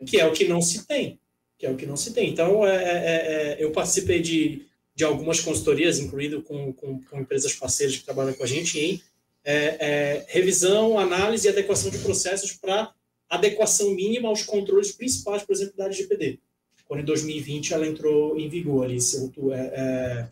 [SPEAKER 3] que é o que não se tem. Que é o que não se tem. Então, é, é, é, eu participei de, de algumas consultorias, incluindo com, com, com empresas parceiras que trabalham com a gente, em é, é, revisão, análise e adequação de processos para adequação mínima aos controles principais, por exemplo, da LGPD. Quando em 2020 ela entrou em vigor ali, é, é,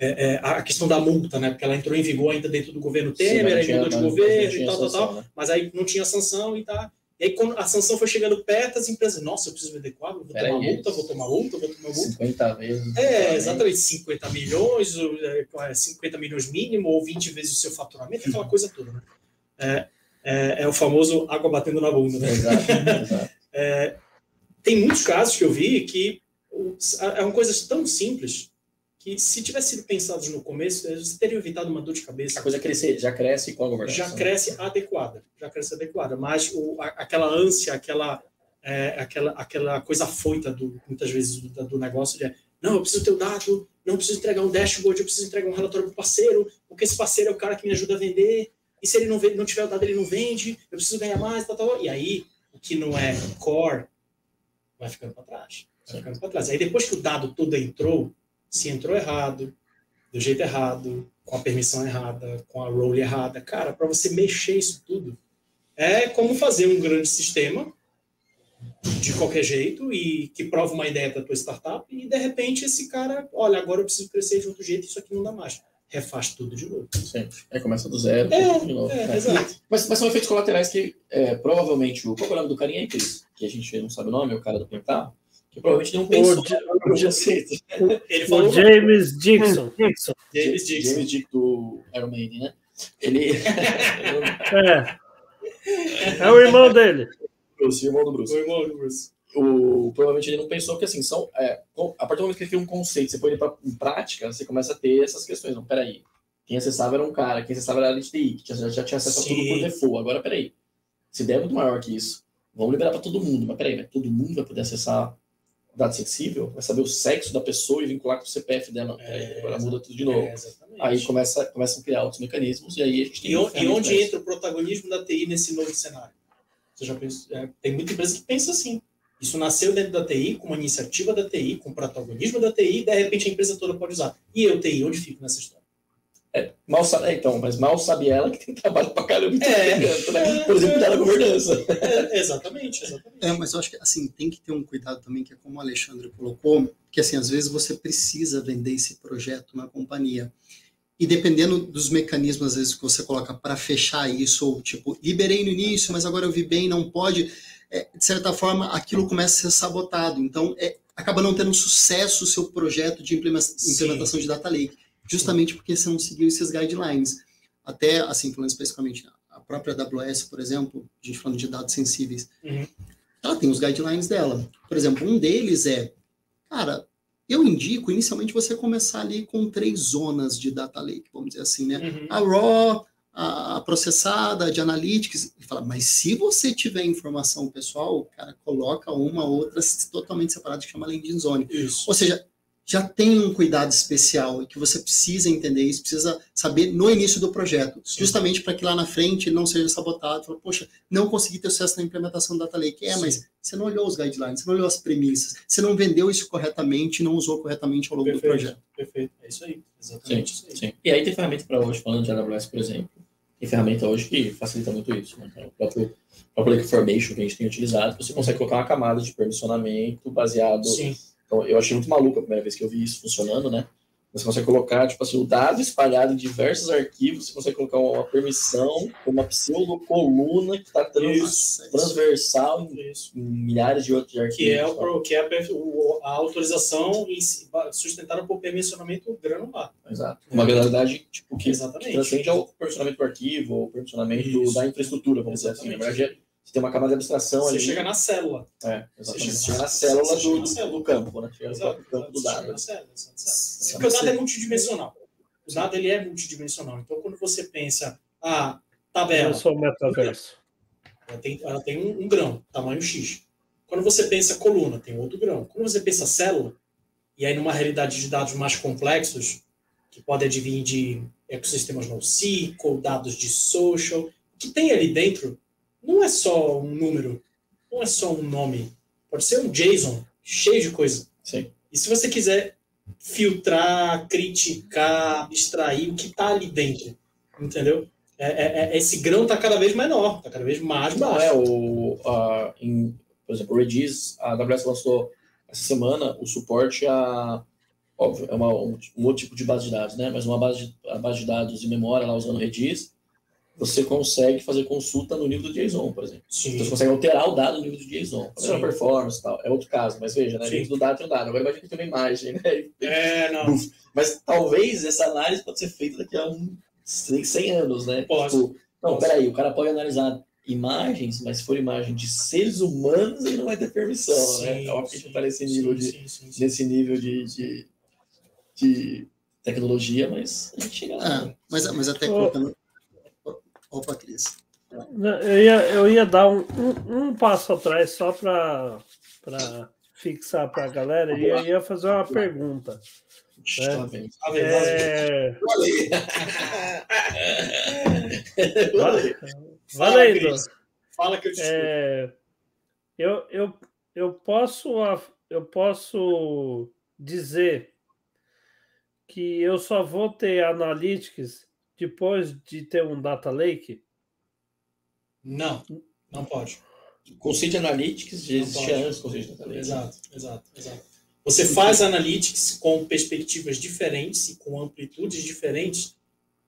[SPEAKER 3] é, é, a questão da multa, né? Porque ela entrou em vigor ainda dentro do governo Temer, aí mudou de governo e tal, tal, tal, né? mas aí não tinha sanção e tá. E aí, quando a sanção foi chegando perto, as empresas, nossa, eu preciso vender quadro, vou
[SPEAKER 2] Pera
[SPEAKER 3] tomar
[SPEAKER 2] aí.
[SPEAKER 3] multa, vou tomar multa, vou tomar multa.
[SPEAKER 2] 50 vezes.
[SPEAKER 3] É, exatamente, 50 milhões, ou, é, 50 milhões mínimo, ou 20 vezes o seu faturamento, aquela coisa toda, né? É, é, é o famoso água batendo na bunda, né?
[SPEAKER 2] Exato, exato.
[SPEAKER 3] Tem muitos casos que eu vi que o- é uma coisa tão simples que se tivesse sido pensados no começo, você teria evitado uma dor de cabeça.
[SPEAKER 2] A coisa crescer, já cresce com a governação.
[SPEAKER 3] já cresce adequada, já cresce adequada, mas o, a- aquela ânsia, aquela, é, aquela, aquela coisa foita do, muitas vezes do, do negócio de não, eu preciso ter o dado, não preciso entregar um dashboard, eu preciso entregar um relatório para o parceiro, porque esse parceiro é o cara que me ajuda a vender, e se ele não, não tiver o dado, ele não vende, eu preciso ganhar mais, tal, tal. e aí o que não é core vai ficando para trás, vai ficando para trás. Aí depois que o dado todo entrou, se entrou errado, do jeito errado, com a permissão errada, com a role errada. Cara, para você mexer isso tudo, é como fazer um grande sistema de qualquer jeito e que prova uma ideia da tua startup e de repente esse cara, olha, agora eu preciso crescer de outro jeito, isso aqui não dá mais. Refaz tudo de novo.
[SPEAKER 2] Sempre. Aí começa do zero,
[SPEAKER 3] É,
[SPEAKER 2] tudo de novo.
[SPEAKER 3] é,
[SPEAKER 2] É.
[SPEAKER 3] exato.
[SPEAKER 2] Mas, mas são efeitos colaterais que é, provavelmente o. Qual é o nome do carinha aí, Cris? Que a gente não sabe o nome, é o cara do Pentar. Que provavelmente não pensou
[SPEAKER 5] O
[SPEAKER 2] no conceito.
[SPEAKER 3] Ele
[SPEAKER 5] O
[SPEAKER 3] falou
[SPEAKER 5] James Dixon. Dixon.
[SPEAKER 3] James Dixon.
[SPEAKER 2] James Dick do Iron Maiden, né? Ele.
[SPEAKER 5] É. É o irmão dele.
[SPEAKER 2] Bruce, irmão do Bruce.
[SPEAKER 3] O irmão do Bruce.
[SPEAKER 2] O, provavelmente ele não pensou que assim, são, é, a partir do momento que ele cria um conceito, você põe ele pra, em prática, você começa a ter essas questões. Não, peraí. Quem acessava era um cara, quem acessava era a área de TI, que já, já tinha acesso a tudo
[SPEAKER 3] Sim.
[SPEAKER 2] por default. Agora, peraí. Se der é muito maior que isso, vamos liberar para todo mundo. Mas peraí, mas todo mundo vai poder acessar dado sensível? Vai saber o sexo da pessoa e vincular com o CPF dela? Peraí, agora muda tudo de novo.
[SPEAKER 3] É.
[SPEAKER 2] Aí começa, começam a criar outros mecanismos e aí a gente tem
[SPEAKER 3] E, on- e onde entra o protagonismo da TI nesse novo cenário? Você já pensou, é, tem muita empresa que pensa assim. Isso nasceu dentro da TI, com uma iniciativa da TI, com o protagonismo da TI, e de repente a empresa toda pode usar. E eu, TI, onde fico nessa história?
[SPEAKER 2] Mal sabe, é, então, mas mal sabe ela que tem trabalho pra caramba.
[SPEAKER 3] É.
[SPEAKER 2] né? Por exemplo, da governança.
[SPEAKER 3] É, exatamente, exatamente.
[SPEAKER 4] É, mas eu acho que assim tem que ter um cuidado também, que é como o Alexandre colocou, que assim às vezes você precisa vender esse projeto na companhia e dependendo dos mecanismos às vezes que você coloca para fechar isso ou tipo liberei no início, mas agora eu vi bem, não pode, é, de certa forma aquilo começa a ser sabotado. Então é, acaba não tendo sucesso o seu projeto de implementa-
[SPEAKER 3] Sim.
[SPEAKER 4] implementação de data lake, justamente porque você não seguiu esses guidelines. Até assim falando especificamente a própria AWS, por exemplo, a gente falando de dados sensíveis
[SPEAKER 3] Uhum.
[SPEAKER 4] ela tem os guidelines dela. Por exemplo, um deles é, cara, eu indico inicialmente você começar ali com três zonas de data lake, vamos dizer assim, né?
[SPEAKER 3] Uhum.
[SPEAKER 4] A raw, a processada, a de analytics, e fala, mas se você tiver informação pessoal, cara, coloca uma outra totalmente separada que chama landing zone.
[SPEAKER 3] Isso.
[SPEAKER 4] Ou seja, já tem um cuidado especial e que você precisa entender isso, precisa saber no início do projeto,
[SPEAKER 3] Sim.
[SPEAKER 4] justamente para que lá na frente não seja sabotado. Fala, Poxa, não consegui ter sucesso na implementação do Data Lake. É,
[SPEAKER 3] Sim.
[SPEAKER 4] mas você não olhou os guidelines, você não olhou as premissas, você não vendeu isso corretamente, não usou corretamente ao longo do
[SPEAKER 3] Perfeito,
[SPEAKER 4] projeto.
[SPEAKER 3] perfeito. É isso aí.
[SPEAKER 2] Sim,
[SPEAKER 3] Exatamente isso aí.
[SPEAKER 2] sim. E aí tem ferramenta para hoje, falando de AWS, por exemplo. Tem ferramenta hoje que facilita muito isso. Né? Então, O próprio, o próprio Lake Formation que a gente tem utilizado, você consegue colocar uma camada de permissionamento baseado.
[SPEAKER 3] Sim.
[SPEAKER 2] Então, eu achei muito maluco a primeira vez que eu vi isso funcionando, né? Você consegue colocar, tipo assim, o dado espalhado em diversos arquivos, você consegue colocar uma permissão, uma pseudo-coluna que está
[SPEAKER 3] Isso.
[SPEAKER 2] transversal em,
[SPEAKER 3] Isso.
[SPEAKER 2] em milhares de outros arquivos.
[SPEAKER 3] Que é, o, que é a, a autorização sustentada por permissionamento granular.
[SPEAKER 2] Exato. Uma granularidade tipo, que, que
[SPEAKER 3] Exatamente.
[SPEAKER 2] transcende ao permissionamento do arquivo, ou permissionamento
[SPEAKER 3] Isso.
[SPEAKER 2] da infraestrutura, vamos dizer assim. Você tem uma camada de abstração
[SPEAKER 3] Você
[SPEAKER 2] ali.
[SPEAKER 3] chega na célula.
[SPEAKER 2] É, exatamente.
[SPEAKER 3] Você
[SPEAKER 2] Você
[SPEAKER 3] chega-
[SPEAKER 2] chega na célula
[SPEAKER 3] você chega
[SPEAKER 2] do,
[SPEAKER 3] na célula.
[SPEAKER 2] do campo, né? Chega no
[SPEAKER 3] Exato,
[SPEAKER 2] próprio campo do
[SPEAKER 3] Você chega
[SPEAKER 2] dado.
[SPEAKER 3] na célula, você chega na célula.
[SPEAKER 4] Se
[SPEAKER 3] Porque o dado
[SPEAKER 4] você-
[SPEAKER 3] é multidimensional. O dado ele é multidimensional. Então, quando você pensa, ah, tabela,
[SPEAKER 5] Eu sou metaverso.
[SPEAKER 3] ela tem, ela tem um, um grão, tamanho X. Quando você pensa coluna, tem outro grão. Quando você pensa célula, e aí numa realidade de dados mais complexos, que podem advir de ecossistemas NoSQL, dados de social, o que tem ali dentro não é só um número, não é só um nome. Pode ser um JSON cheio de coisa.
[SPEAKER 2] Sim.
[SPEAKER 3] E se você quiser filtrar, criticar, extrair o que está ali dentro, entendeu? É, é- é- esse grão está cada vez menor, está cada vez mais
[SPEAKER 2] Não
[SPEAKER 3] baixo.
[SPEAKER 2] é o. a- em, por exemplo, o Redis, a AWS lançou essa semana o suporte a. Óbvio, é uma, um, um outro tipo de base de dados, né? Mas uma base de, base de dados de memória lá usando Redis. Você consegue fazer consulta no nível do JSON, por exemplo.
[SPEAKER 3] Sim.
[SPEAKER 2] Então, você consegue alterar o dado no nível do JSON. Fazer uma performance e tal. É outro caso, mas veja, né? Dentro do dado tem um dado. Agora imagina que tem uma imagem, né?
[SPEAKER 3] É, não.
[SPEAKER 2] Mas talvez essa análise pode ser feita daqui a um 100 anos, né?
[SPEAKER 3] Pode.
[SPEAKER 2] Tipo, não,
[SPEAKER 3] Pode.
[SPEAKER 2] peraí, o cara pode analisar imagens, mas se for imagem de seres humanos, ele não vai ter permissão, né?
[SPEAKER 3] Sim,
[SPEAKER 2] É óbvio que a gente
[SPEAKER 3] sim,
[SPEAKER 2] tá nesse
[SPEAKER 3] sim,
[SPEAKER 2] nível de,
[SPEAKER 3] sim, sim, sim.
[SPEAKER 2] nesse nível de, de, de tecnologia, mas a gente chega lá.
[SPEAKER 4] Ah,
[SPEAKER 2] né?
[SPEAKER 4] mas, mas até colocando. Opa, Cris.
[SPEAKER 5] Eu ia, eu ia dar um, um, um passo atrás só para fixar para a galera e eu ia fazer uma pergunta. É.
[SPEAKER 2] Tá?
[SPEAKER 3] Tá? Tá?
[SPEAKER 5] É, valendo.
[SPEAKER 3] Fala que eu te escuto.
[SPEAKER 5] É, eu, eu, eu, posso, eu posso dizer que eu só vou ter analytics depois de ter um data lake?
[SPEAKER 3] Não, não pode.
[SPEAKER 2] De analytics já
[SPEAKER 3] Não
[SPEAKER 2] existia
[SPEAKER 3] pode.
[SPEAKER 2] antes do conceito de analytics.
[SPEAKER 3] Exato, exato, exato. Você faz analytics com perspectivas diferentes e com amplitudes diferentes,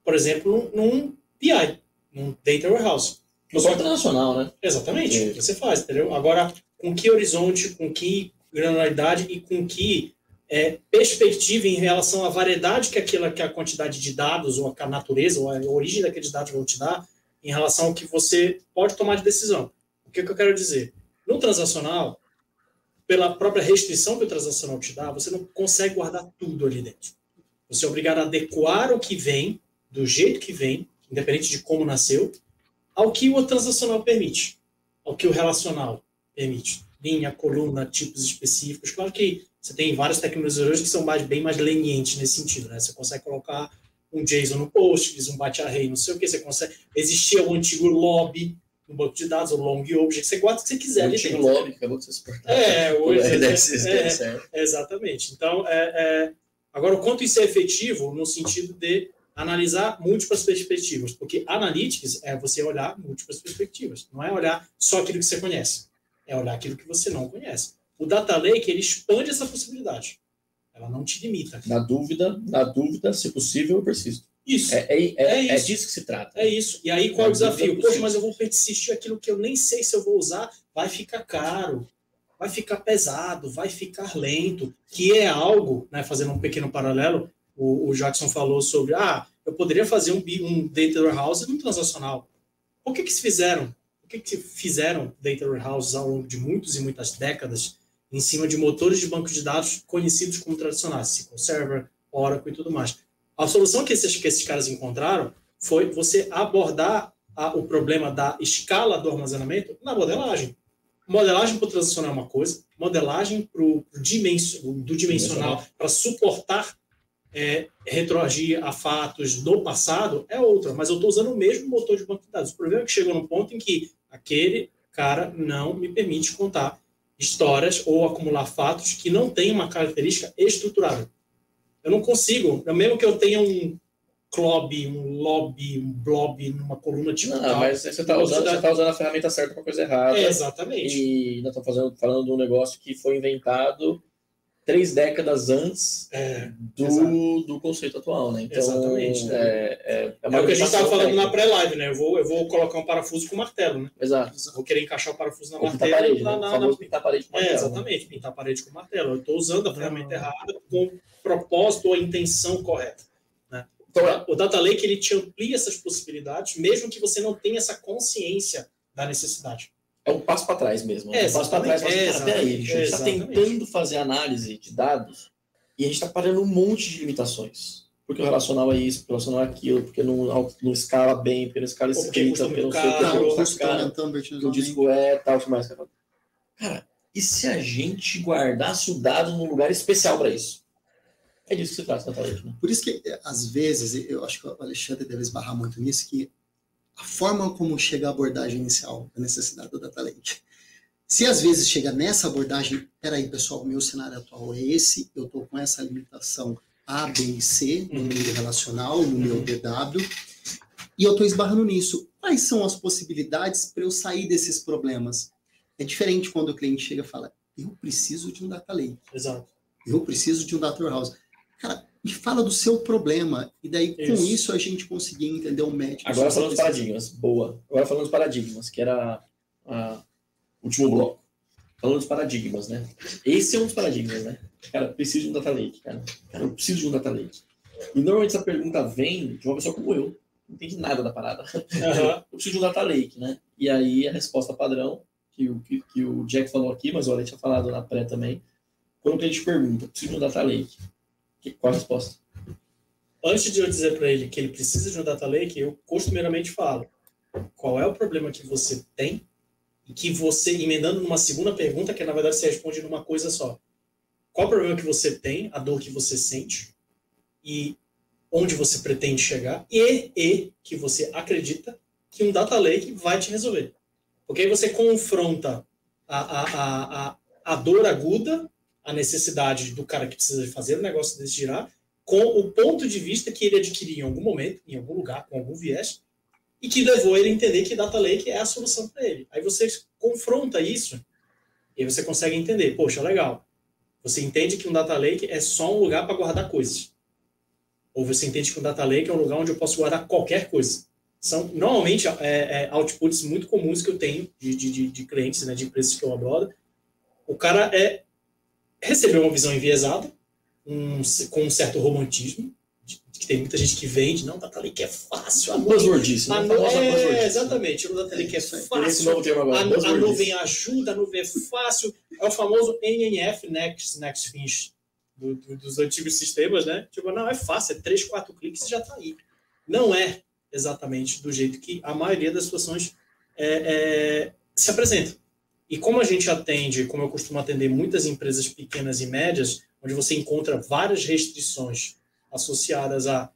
[SPEAKER 3] por exemplo, num PI, num Data Warehouse.
[SPEAKER 2] No Banco Internacional, né?
[SPEAKER 3] Exatamente,
[SPEAKER 2] É.
[SPEAKER 3] você faz, entendeu? Agora, com que horizonte, com que granularidade e com que é, perspectiva em relação à variedade que, aquela, que a quantidade de dados, ou a natureza, ou a origem daqueles dados vão te dar, em relação ao que você pode tomar de decisão. O que, que eu quero dizer? No transacional, pela própria restrição que o transacional te dá, você não consegue guardar tudo ali dentro. Você é obrigado a adequar o que vem, do jeito que vem, independente de como nasceu, ao que o transacional permite, ao que o relacional permite. Linha, coluna, tipos específicos. Claro que você tem várias tecnologias hoje que são mais, bem mais lenientes nesse sentido. Né? Você consegue colocar um JSON no Postgres, um batch array, não sei o que. Você consegue. Existia o antigo lobby no banco de dados, o long object. Você guarda o que você quiser
[SPEAKER 2] O antigo
[SPEAKER 3] dentro.
[SPEAKER 2] lobby acabou de ser.
[SPEAKER 3] É, hoje.
[SPEAKER 2] O
[SPEAKER 3] é,
[SPEAKER 2] RDS,
[SPEAKER 3] é,
[SPEAKER 2] certo.
[SPEAKER 3] Exatamente. Então, é, é, agora, o quanto isso é efetivo no sentido de analisar múltiplas perspectivas, porque analytics é você olhar múltiplas perspectivas, não é olhar só aquilo que você conhece, é olhar aquilo que você não conhece. O data lake ele expande essa possibilidade, ela não te limita.
[SPEAKER 2] Na dúvida, na dúvida, se possível, eu persisto.
[SPEAKER 3] Isso.
[SPEAKER 2] É, é, é,
[SPEAKER 3] É
[SPEAKER 2] é
[SPEAKER 3] isso.
[SPEAKER 2] disso que se trata.
[SPEAKER 3] É isso. E aí, qual é o
[SPEAKER 2] É,
[SPEAKER 3] desafio?
[SPEAKER 2] é
[SPEAKER 3] Poxa, mas eu vou persistir aquilo que eu nem sei se eu vou usar, vai ficar caro, vai ficar pesado, vai ficar lento, que é algo, né, fazendo um pequeno paralelo, o, o Jackson falou sobre, ah, eu poderia fazer um, um data warehouse no transacional. Por que que se fizeram? Por que que se fizeram data warehouses ao longo de muitas e muitas décadas em cima de motores de banco de dados conhecidos como tradicionais, SQL Server, Oracle e tudo mais? A solução que esses, que esses caras encontraram foi você abordar a- o problema da escala do armazenamento na modelagem. Modelagem para o transacional é uma coisa, modelagem pro, pro dimenso- do dimensional para suportar é, retroagir a fatos do passado é outra, mas eu estou usando o mesmo motor de banco de dados. O problema é que chegou num ponto em que aquele cara não me permite contar histórias ou acumular fatos que não têm uma característica estruturável. Eu não consigo, mesmo que eu tenha um club, um lobby, um blob numa coluna tipo
[SPEAKER 2] Não,
[SPEAKER 3] tal,
[SPEAKER 2] mas você está usando, você tá usando a ferramenta certa para coisa errada.
[SPEAKER 3] é, exatamente.
[SPEAKER 2] E nós estamos fazendo, falando de um negócio que foi inventado três décadas antes
[SPEAKER 3] É,
[SPEAKER 2] do,
[SPEAKER 3] exato.
[SPEAKER 2] do conceito atual, né? Então,
[SPEAKER 3] Exatamente.
[SPEAKER 2] É, é,
[SPEAKER 3] É o que a gente estava falando na pré-live, né? Eu vou, eu vou colocar um parafuso com martelo, né?
[SPEAKER 2] Exato.
[SPEAKER 3] Vou querer encaixar o parafuso na
[SPEAKER 2] Ou pintar a
[SPEAKER 3] martelo
[SPEAKER 2] parede,
[SPEAKER 3] na,
[SPEAKER 2] né?
[SPEAKER 3] Na, na-
[SPEAKER 2] pintar a parede com
[SPEAKER 3] É,
[SPEAKER 2] martelo, né?
[SPEAKER 3] exatamente, pintar a parede com martelo. Eu estou usando a ferramenta errada com o propósito ou a intenção correta. Né?
[SPEAKER 2] Então,
[SPEAKER 3] O Data Lake ele te amplia essas possibilidades, mesmo que você não tenha essa consciência da necessidade.
[SPEAKER 2] É um passo para trás mesmo.
[SPEAKER 3] É,
[SPEAKER 2] um passo para trás. Mas, cara, peraí, a gente está tentando fazer análise de dados e a gente está parando um monte de limitações. Porque o relacional é isso, porque o relacional é aquilo, porque não, não escala bem, porque não escala escrita, porque não sei o que, porque
[SPEAKER 4] o custo aumentando
[SPEAKER 2] que o disco é tal, que mais. Cara, e se a gente guardasse o dado num lugar especial para isso? É disso que se trata, Natalete, né?
[SPEAKER 4] Por isso que, às vezes, eu acho que o Alexandre deve esbarrar muito nisso, que a forma como chega a abordagem inicial da necessidade do data lake. Se às vezes chega nessa abordagem, peraí, pessoal, o meu cenário atual é esse, eu estou com essa limitação A, B e C no
[SPEAKER 3] Uhum.
[SPEAKER 4] nível relacional, no meu DW, e eu estou esbarrando nisso. Quais são as possibilidades para eu sair desses problemas? É diferente quando o cliente chega e fala, eu preciso de um data lake
[SPEAKER 3] Exato.
[SPEAKER 4] eu preciso de um data warehouse. Cara, e fala do seu problema. E daí, com
[SPEAKER 3] Isso.
[SPEAKER 4] isso, a gente conseguia entender o médico.
[SPEAKER 2] Agora falando dos paradigmas. Boa. Agora falando dos paradigmas, que era o último bloco. Falando dos paradigmas, né? Esse é um dos paradigmas, né? Cara, preciso de um data lake, cara. Cara, eu preciso de um data lake. E normalmente essa pergunta vem de uma pessoa como eu. Não entende nada da parada.
[SPEAKER 3] Aham.
[SPEAKER 2] Eu preciso de um data lake, né? E aí a resposta padrão, que o, que, que o Jack falou aqui, mas o Ale tinha falado na pré também. Quando a gente pergunta, preciso de um data lake. Qual a resposta?
[SPEAKER 3] Antes de eu dizer para ele que ele precisa de um data lake, eu costumeiramente falo qual é o problema que você tem e que você, emendando numa segunda pergunta, que na verdade você responde numa coisa só. Qual o problema que você tem, a dor que você sente e onde você pretende chegar e, e que você acredita que um data lake vai te resolver. Porque aí você confronta a, a, a, a, a dor aguda, a necessidade do cara que precisa fazer o negócio desse girar, com o ponto de vista que ele adquiriu em algum momento, em algum lugar, com algum viés, e que levou ele a entender que Data Lake é a solução para ele. Aí você confronta isso e aí você consegue entender, poxa, legal. Você entende que um Data Lake é só um lugar para guardar coisas. Ou você entende que um Data Lake é um lugar onde eu posso guardar qualquer coisa. São, normalmente, é, é, outputs muito comuns que eu tenho de, de, de, clientes, né, de empresas que eu abordo. O cara é recebeu uma visão enviesada, um, com um certo romantismo, de, de que tem muita gente que vende, não, Data Lake é fácil, a nuvem,
[SPEAKER 2] Buzzwordice,
[SPEAKER 3] a
[SPEAKER 2] né?
[SPEAKER 3] nu- é, exatamente, o Lake é.
[SPEAKER 2] Esse
[SPEAKER 3] fácil,
[SPEAKER 2] novo termo agora,
[SPEAKER 3] a, a nuvem ajuda, a nuvem é fácil, é o famoso NNF, Next, Next Finish, do- do- dos antigos sistemas, né? Tipo, não, é fácil, é três, quatro cliques e já está aí. Não é exatamente do jeito que a maioria das situações é, é, se apresenta. E como a gente atende, como eu costumo atender muitas empresas pequenas e médias, onde você encontra várias restrições associadas à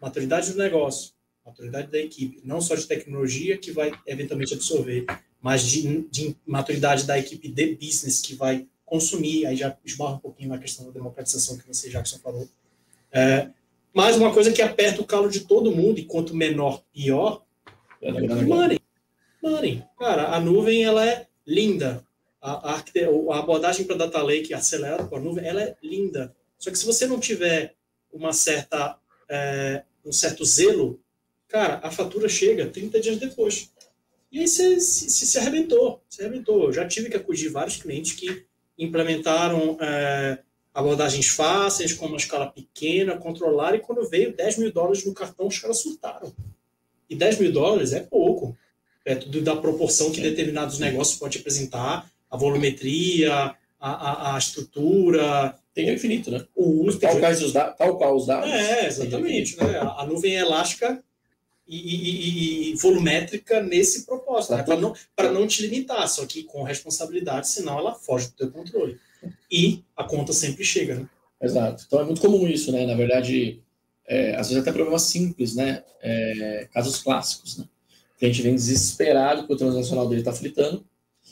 [SPEAKER 3] maturidade do negócio, maturidade da equipe, não só de tecnologia que vai eventualmente absorver, mas de, de maturidade da equipe de business que vai consumir, aí já esbarra um pouquinho na questão da democratização que você, Jackson, falou. É, mas uma coisa que aperta o calo de todo mundo, e quanto menor, pior,
[SPEAKER 2] É, agora.
[SPEAKER 3] Money. Money. Cara, a nuvem ela é linda. A, a, a abordagem para Data Lake acelerada com a nuvem, ela é linda. Só que se você não tiver uma certa, é, um certo zelo, cara, a fatura chega 30 dias depois. E aí você se, se, se arrebentou. Se arrebentou. Eu já tive que acudir vários clientes que implementaram é, abordagens fáceis, com uma escala pequena, controlar, e quando veio 10 mil dólares no cartão, os caras surtaram. E 10 mil dólares é pouco, perto do- da proporção que determinados negócios podem apresentar, a volumetria, a, a, a estrutura,
[SPEAKER 2] Tem infinito, né?
[SPEAKER 3] o uso.
[SPEAKER 2] Tal, da- tal qual os dados.
[SPEAKER 3] É, exatamente. Né? A a nuvem é elástica e, e- e- e volumétrica nesse propósito, né? para não, pra não te limitar, só que com responsabilidade, senão ela foge do teu controle. E a conta sempre chega, né?
[SPEAKER 2] Exato. Então é muito comum isso, né? Na verdade, é, às vezes até problemas simples, né? É, casos clássicos, né? A gente vem desesperado que o transacional dele está fritando,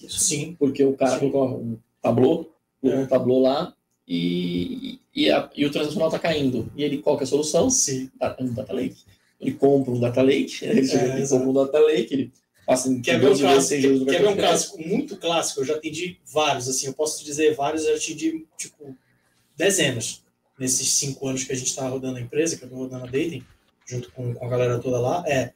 [SPEAKER 3] Sim.
[SPEAKER 2] porque o cara
[SPEAKER 3] Sim.
[SPEAKER 2] colocou um tablô, colocou
[SPEAKER 3] É.
[SPEAKER 2] um tablô lá e, e, a- e o transacional está caindo. E ele, qual é a solução?
[SPEAKER 3] Sim.
[SPEAKER 2] Da- Um data lake. Ele compra um data lake, ele chega aqui,
[SPEAKER 3] É,
[SPEAKER 2] compra um data lake, ele passa em
[SPEAKER 3] Quer ver um
[SPEAKER 2] 12 vezes
[SPEAKER 3] caso,
[SPEAKER 2] sem juros no
[SPEAKER 3] quer ver um caso muito clássico? Eu já atendi vários, assim, eu posso te dizer vários, eu já atendi, tipo, dezenas nesses cinco anos que a gente está rodando a empresa, que eu estou rodando a Dating, junto com, com a galera toda lá, é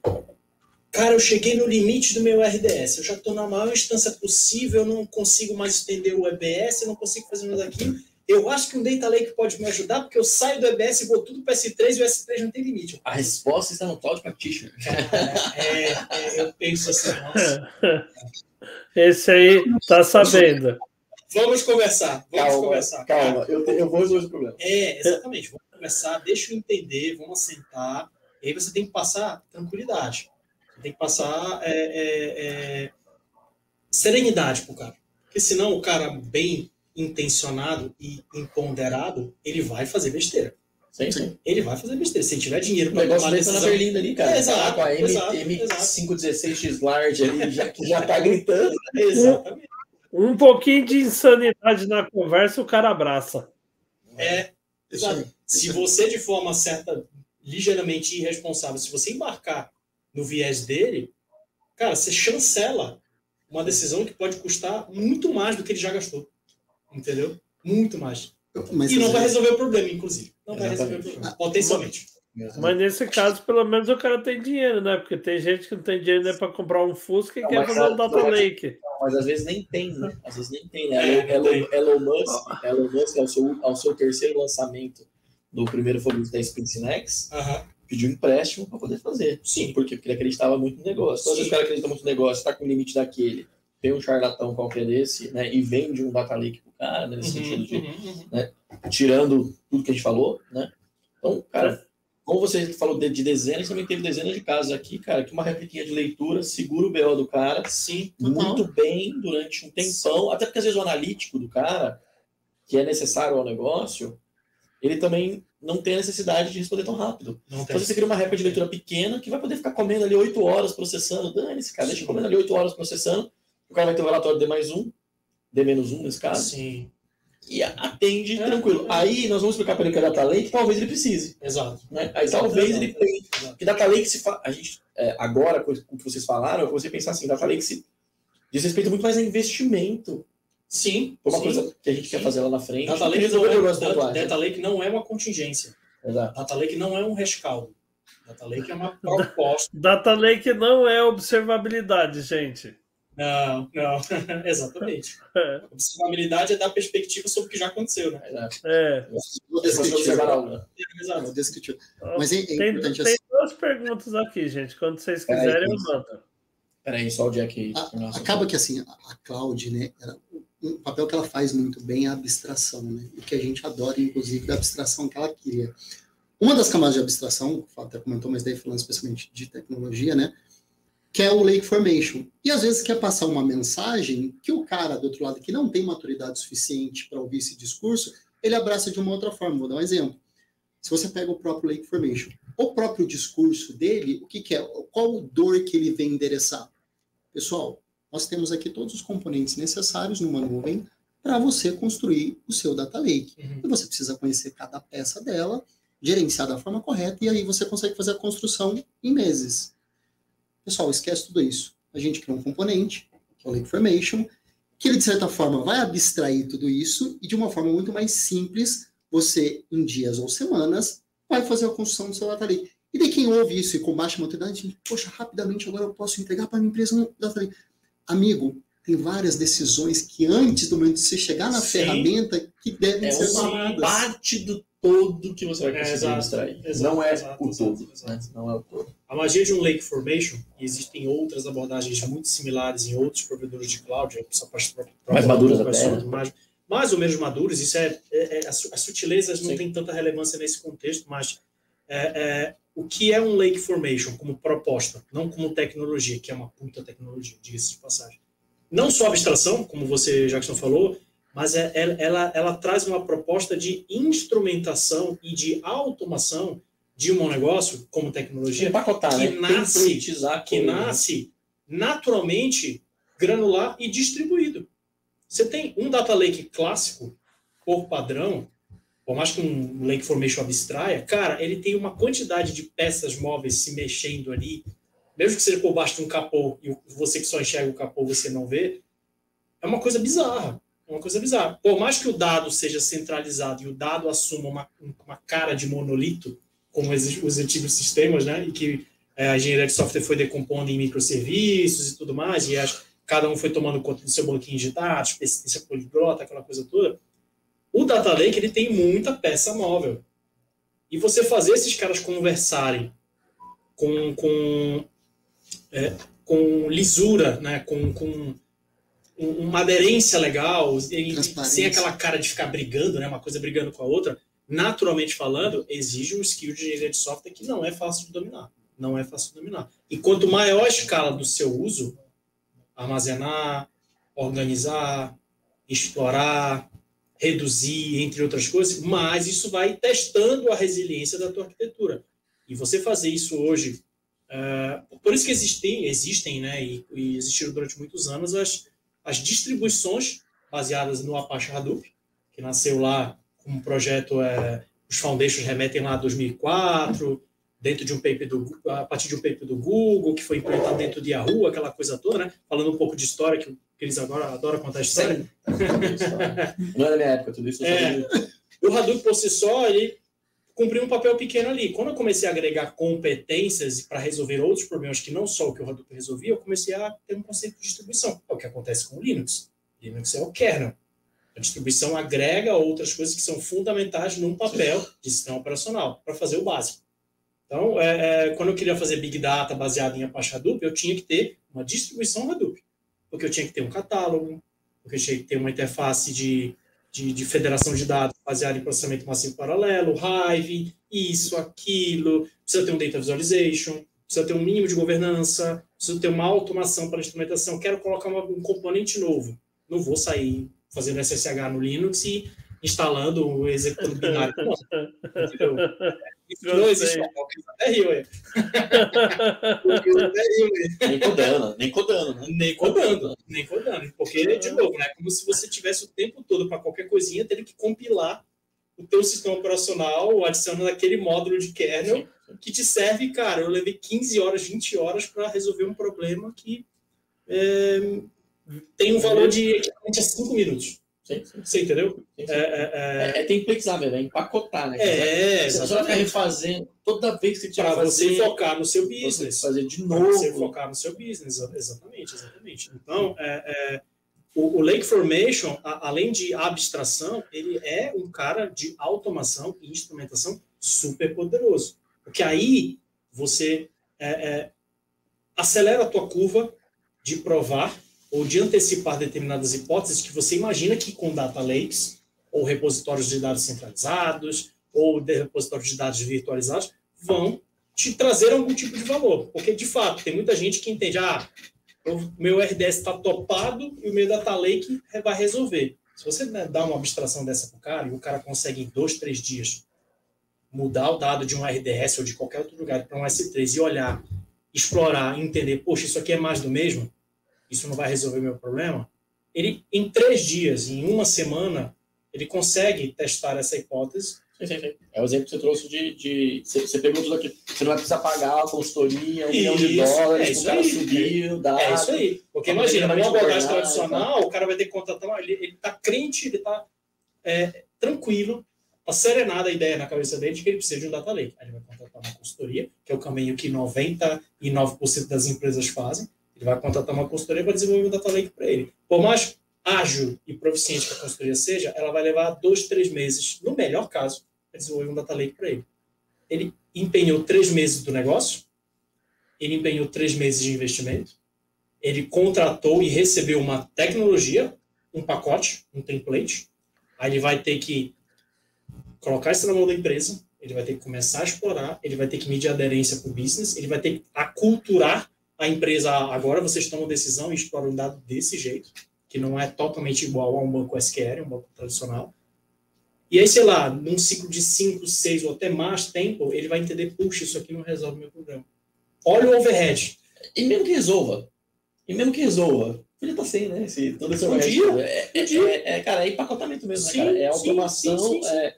[SPEAKER 3] cara, eu cheguei no limite do meu RDS, eu já estou na maior instância possível, eu não consigo mais estender o EBS, eu não consigo fazer mais aquilo, eu acho que um Data Lake pode me ajudar, porque eu saio do EBS e vou tudo para S3 e o S3 não tem limite.
[SPEAKER 2] A resposta está no Cloud Practitioner.
[SPEAKER 3] É, é, eu penso assim, nossa,
[SPEAKER 5] Esse aí tá sabendo.
[SPEAKER 3] vamos conversar, vamos
[SPEAKER 2] Calma,
[SPEAKER 3] conversar.
[SPEAKER 2] calma, eu, te- eu vou resolver esse problema.
[SPEAKER 3] É, exatamente. Vamos conversar, deixa eu entender, vamos sentar. E aí você tem que passar tranquilidade. Tem que passar é, é, é, serenidade pro cara. Porque senão o cara bem intencionado e empoderado, ele vai fazer besteira.
[SPEAKER 2] Sim, sim.
[SPEAKER 3] Ele vai fazer besteira. Se ele tiver dinheiro
[SPEAKER 2] O
[SPEAKER 3] para
[SPEAKER 2] negócio
[SPEAKER 3] tomar
[SPEAKER 2] tá na
[SPEAKER 3] decisão.
[SPEAKER 2] berlinda ali, cara.
[SPEAKER 3] É, exato,
[SPEAKER 2] Tá com a M,
[SPEAKER 3] exato,
[SPEAKER 2] M516X Large ali, já, que já tá gritando.
[SPEAKER 3] Exatamente.
[SPEAKER 5] Um pouquinho de insanidade na conversa, o cara abraça.
[SPEAKER 3] É,
[SPEAKER 4] aí.
[SPEAKER 3] Exato. Se você, de forma certa, ligeiramente irresponsável, se você embarcar no viés dele, cara, você chancela uma decisão que pode custar muito mais do que ele já gastou. Entendeu? Muito mais.
[SPEAKER 4] Mas,
[SPEAKER 3] e não vai resolver o problema, inclusive. Não vai resolver o
[SPEAKER 2] Exatamente.
[SPEAKER 3] problema, potencialmente.
[SPEAKER 5] Mas nesse caso, pelo menos o cara tem dinheiro, né? Porque tem gente que não tem dinheiro nem para comprar um Fusca e
[SPEAKER 2] Não,
[SPEAKER 5] quer fazer um
[SPEAKER 2] sabe-
[SPEAKER 5] Data Lake.
[SPEAKER 2] Mas às vezes nem tem, né? Às vezes nem tem, né?
[SPEAKER 3] É,
[SPEAKER 2] Elon,
[SPEAKER 3] tem.
[SPEAKER 2] Elon Musk, Elon Musk ao, seu, ao seu terceiro lançamento do primeiro foguete da SpaceX,
[SPEAKER 3] Aham.
[SPEAKER 2] Pediu um empréstimo para poder fazer.
[SPEAKER 3] Sim.
[SPEAKER 2] Por quê? Porque ele acreditava muito no negócio. Então, às vezes
[SPEAKER 3] Sim.
[SPEAKER 2] o cara acredita muito no negócio, está com o limite daquele, tem um charlatão qualquer desse, né? E vende um data lake pro cara, né, nesse sentido de
[SPEAKER 3] Uhum, uhum, uhum.
[SPEAKER 2] tirando tudo que a gente falou, né? Então, cara, como você falou de, de dezenas, também teve dezenas de casos aqui, cara, que uma repliquinha de leitura segura o BO do cara
[SPEAKER 3] Sim,
[SPEAKER 2] muito bem durante um tempão, até porque às vezes o analítico do cara, que é necessário ao negócio, ele também não tem a necessidade de responder tão rápido.
[SPEAKER 3] não tem.
[SPEAKER 2] Então você cria uma réplica de leitura pequena que vai poder ficar comendo ali 8 horas processando. Dane-se, cara, deixa comendo ali 8 horas processando. O cara vai ter o relatório D mais um, D menos um nesse caso,
[SPEAKER 3] Sim,
[SPEAKER 2] e atende
[SPEAKER 3] É,
[SPEAKER 2] tranquilo.
[SPEAKER 3] é.
[SPEAKER 2] Aí nós vamos explicar para ele que é data lake, talvez ele precise.
[SPEAKER 3] exato.
[SPEAKER 2] Né? Aí talvez ele tenha.
[SPEAKER 3] Exato.
[SPEAKER 2] Porque data lake se fa... a gente é, agora com o que vocês falaram, eu você pensar assim, data lake se diz respeito muito mais a investimento.
[SPEAKER 3] Sim,
[SPEAKER 2] Uma
[SPEAKER 3] sim.
[SPEAKER 2] coisa que a gente quer
[SPEAKER 3] Sim.
[SPEAKER 2] fazer lá na frente.
[SPEAKER 3] Data Lake, não é, Data, Lake não é uma contingência.
[SPEAKER 2] Exato.
[SPEAKER 3] Data Lake não é um rescaldo. Data Lake é uma proposta.
[SPEAKER 5] Data Lake não é observabilidade, gente.
[SPEAKER 3] Não, não, exatamente.
[SPEAKER 5] É,
[SPEAKER 3] Observabilidade é dar perspectiva sobre o que já aconteceu, né?
[SPEAKER 2] Exato.
[SPEAKER 5] é.
[SPEAKER 4] Descritivo.
[SPEAKER 2] né?
[SPEAKER 4] Não,
[SPEAKER 3] Exato.
[SPEAKER 4] descritivo. Mas é, é
[SPEAKER 5] Tem,
[SPEAKER 4] importante
[SPEAKER 5] tem
[SPEAKER 4] assim.
[SPEAKER 5] duas perguntas aqui, gente. Quando vocês quiserem, eu
[SPEAKER 2] Cris.
[SPEAKER 5] mando.
[SPEAKER 2] Peraí, só o Jack aí.
[SPEAKER 4] A- acaba que assim, a, a cloud, né, ela- o papel que ela faz muito bem é a abstração, né? O que a gente adora, inclusive, da abstração que ela cria. Uma das camadas de abstração, o até comentou, mas daí falando especialmente de tecnologia, né? Que é o Lake Formation. E às vezes quer passar uma mensagem que o cara do outro lado que não tem maturidade suficiente para ouvir esse discurso, ele abraça de uma outra forma. Vou dar um exemplo. Se você pega o próprio Lake Formation, o próprio discurso dele, o que, que é? Qual dor que ele vem endereçar? Pessoal, nós temos aqui todos os componentes necessários numa nuvem para você construir o seu data lake.
[SPEAKER 3] Uhum.
[SPEAKER 4] E você precisa conhecer cada peça dela, gerenciar da forma correta, e aí você consegue fazer a construção em meses. Pessoal, esquece tudo isso. A gente cria um componente, que é o Lake Formation, que ele, de certa forma, vai abstrair tudo isso e, de uma forma muito mais simples, você, em dias ou semanas, vai fazer a construção do seu data lake. E daí quem ouve isso e com baixa maturidade, poxa, rapidamente agora eu posso entregar para a minha empresa um data lake. Amigo, tem várias decisões que antes do momento de você chegar na
[SPEAKER 3] Sim.
[SPEAKER 4] ferramenta que devem
[SPEAKER 2] É
[SPEAKER 4] ser
[SPEAKER 2] uma
[SPEAKER 4] tomadas.
[SPEAKER 2] parte do todo que você vai
[SPEAKER 3] É,
[SPEAKER 2] conseguir
[SPEAKER 3] exato,
[SPEAKER 2] extrair.
[SPEAKER 3] exato,
[SPEAKER 2] não é
[SPEAKER 3] exato,
[SPEAKER 2] o
[SPEAKER 3] exato,
[SPEAKER 2] todo.
[SPEAKER 3] exato.
[SPEAKER 2] Né? Não é o todo.
[SPEAKER 3] A magia de um Lake Formation, e existem outras abordagens muito similares em outros provedores de cloud,
[SPEAKER 2] Mais maduras até, né?
[SPEAKER 3] mais, mais ou menos maduras, isso é, é- é- as, as sutilezas não
[SPEAKER 2] Sim.
[SPEAKER 3] têm tanta relevância nesse contexto, mas é, é, o que é um Lake Formation como proposta, não como tecnologia, que é uma puta tecnologia, diga-se de passagem. Não só abstração, como você, Jackson, falou, mas é, ela, ela, ela traz uma proposta de instrumentação e de automação de um negócio como tecnologia
[SPEAKER 2] Empacotar,
[SPEAKER 3] que
[SPEAKER 2] né?
[SPEAKER 3] nasce- que
[SPEAKER 2] coisa.
[SPEAKER 3] nasce naturalmente granular e distribuído. Você tem um data lake clássico, por padrão, por mais que um lake formation abstraia, cara, ele tem uma quantidade de peças móveis se mexendo ali, mesmo que seja por baixo de um capô e você que só enxerga o capô você não vê, é uma coisa bizarra. É uma coisa bizarra. Por mais que o dado seja centralizado e o dado assuma uma, uma cara de monolito, como os, os antigos sistemas, né, e que é, a engenharia de software foi decompondo em microserviços e tudo mais, e as, cada um foi tomando conta do seu banquinho de dados, pesquisa poliglota, aquela coisa toda. O Data Lake ele tem muita peça móvel. E você fazer esses caras conversarem com, com, é, com lisura, né, com, com um- uma aderência legal, sem aquela cara de ficar brigando, né, uma coisa brigando com a outra, naturalmente falando, exige um skill de engenharia de software que não é fácil de dominar. Não é fácil de dominar. E quanto maior a escala do seu uso, armazenar, organizar, explorar, reduzir, entre outras coisas, mais isso vai testando a resiliência da tua arquitetura. E você fazer isso hoje, eh, por isso que existem, existem né, e, e existiram durante muitos anos as, as distribuições baseadas no Apache Hadoop, que nasceu lá como um projeto, eh, os foundations remetem lá a 2004, dentro de um paper do a partir de um paper do Google, que foi implementado dentro de Yahoo, aquela coisa toda, né? Falando um pouco de história, que o Cris agora adora contar história.
[SPEAKER 2] Não é da minha época, tudo isso.
[SPEAKER 3] É. O Hadoop, por si só, ele cumpriu um papel pequeno ali. Quando eu comecei a agregar competências para resolver outros problemas que não só o que o Hadoop resolvia, eu comecei a ter um conceito de distribuição. É o que acontece com o Linux. Linux é o kernel. A distribuição agrega outras coisas que são fundamentais num papel de sistema operacional para fazer o básico. Então, é, é, quando eu queria fazer Big Data baseado em Apache Hadoop, eu tinha que ter uma distribuição Hadoop. Porque eu tinha que ter um catálogo, porque eu tinha que ter uma interface de, de, de federação de dados baseada em processamento massivo paralelo, Hive, isso, aquilo. Precisa ter um Data Visualization, precisa ter um mínimo de governança, precisa ter uma automação para a instrumentação. Quero colocar uma, um componente novo. Não vou sair fazendo SSH no Linux e instalando o executando binário. Entendeu? Isso não existe até rio,
[SPEAKER 2] Nem codando, nem codando, né?
[SPEAKER 3] Nem codando, nem codando. Porque, de novo, né? É como se você tivesse o tempo todo para qualquer coisinha, teria que compilar o teu sistema operacional adicionando aquele módulo de kernel que te serve, cara, eu levei 15 horas, 20 horas para resolver um problema que é, tem um valor de equivalente a 5 minutos.
[SPEAKER 2] Sim, sim.
[SPEAKER 3] Você entendeu?
[SPEAKER 2] Sim, sim. É, é, é, é templateável, é empacotar, né?
[SPEAKER 3] É,
[SPEAKER 2] você vai ficar refazendo toda vez que você
[SPEAKER 3] Para você focar no seu business.
[SPEAKER 2] fazer de
[SPEAKER 3] Para
[SPEAKER 2] novo.
[SPEAKER 3] você focar no seu business. Exatamente, exatamente. Então, é, é, o, o Lake Formation, a, além de abstração, ele é um cara de automação e instrumentação super poderoso. Porque aí você é, é, acelera a tua curva de provar ou de antecipar determinadas hipóteses que você imagina que com data lakes, ou repositórios de dados centralizados, ou de repositórios de dados virtualizados, vão te trazer algum tipo de valor. Porque, de fato, tem muita gente que entende, ah, o meu RDS está topado e o meu data lake vai resolver. Se você né, dá uma abstração dessa para o cara, e o cara consegue em dois, três dias mudar o dado de um RDS ou de qualquer outro lugar para um S3 e olhar, explorar, entender, poxa, isso aqui é mais do mesmo, isso não vai resolver meu problema, ele, em três dias, em uma semana, ele consegue testar essa hipótese.
[SPEAKER 2] Sim, sim, sim. É o exemplo que você trouxe de. de você, você pegou tudo aqui. Você não vai precisar pagar a consultoria, um milhão de dólares,
[SPEAKER 3] é
[SPEAKER 2] o cara
[SPEAKER 3] aí.
[SPEAKER 2] subir o dado.
[SPEAKER 3] É isso aí. Porque imagina, numa abordagem tradicional, o cara vai ter que contratar. Ele, ele tá crente, ele tá é, tranquilo, tá serenada a ideia na cabeça dele de que ele precisa de um data lake. Aí ele vai contratar uma consultoria, que é o caminho que 99% das empresas fazem. Ele vai contratar uma consultoria para desenvolver um data lake para ele. Por mais ágil e proficiente que a consultoria seja, ela vai levar dois, três meses, no melhor caso, para desenvolver um data lake para ele. Ele empenhou três meses do negócio, ele empenhou três meses de investimento, ele contratou e recebeu uma tecnologia, um pacote, um template. Aí ele vai ter que colocar isso na mão da empresa, ele vai ter que começar a explorar, ele vai ter que medir aderência para o business, ele vai ter que aculturar a empresa. Agora vocês tomam decisão e exploram um dado desse jeito, que não é totalmente igual a um banco SQL, um banco tradicional. E aí, sei lá, num ciclo de 5, 6 ou até mais tempo, ele vai entender, puxa, isso aqui não resolve meu problema. Olha o overhead.
[SPEAKER 2] E mesmo que resolva. E mesmo que resolva. Podia estar sem, né? Esse, todo esse overhead. É, é, é, é, cara, é empacotamento mesmo,
[SPEAKER 3] Sim,
[SPEAKER 2] né, cara? É automação,
[SPEAKER 3] sim, sim.
[SPEAKER 2] É,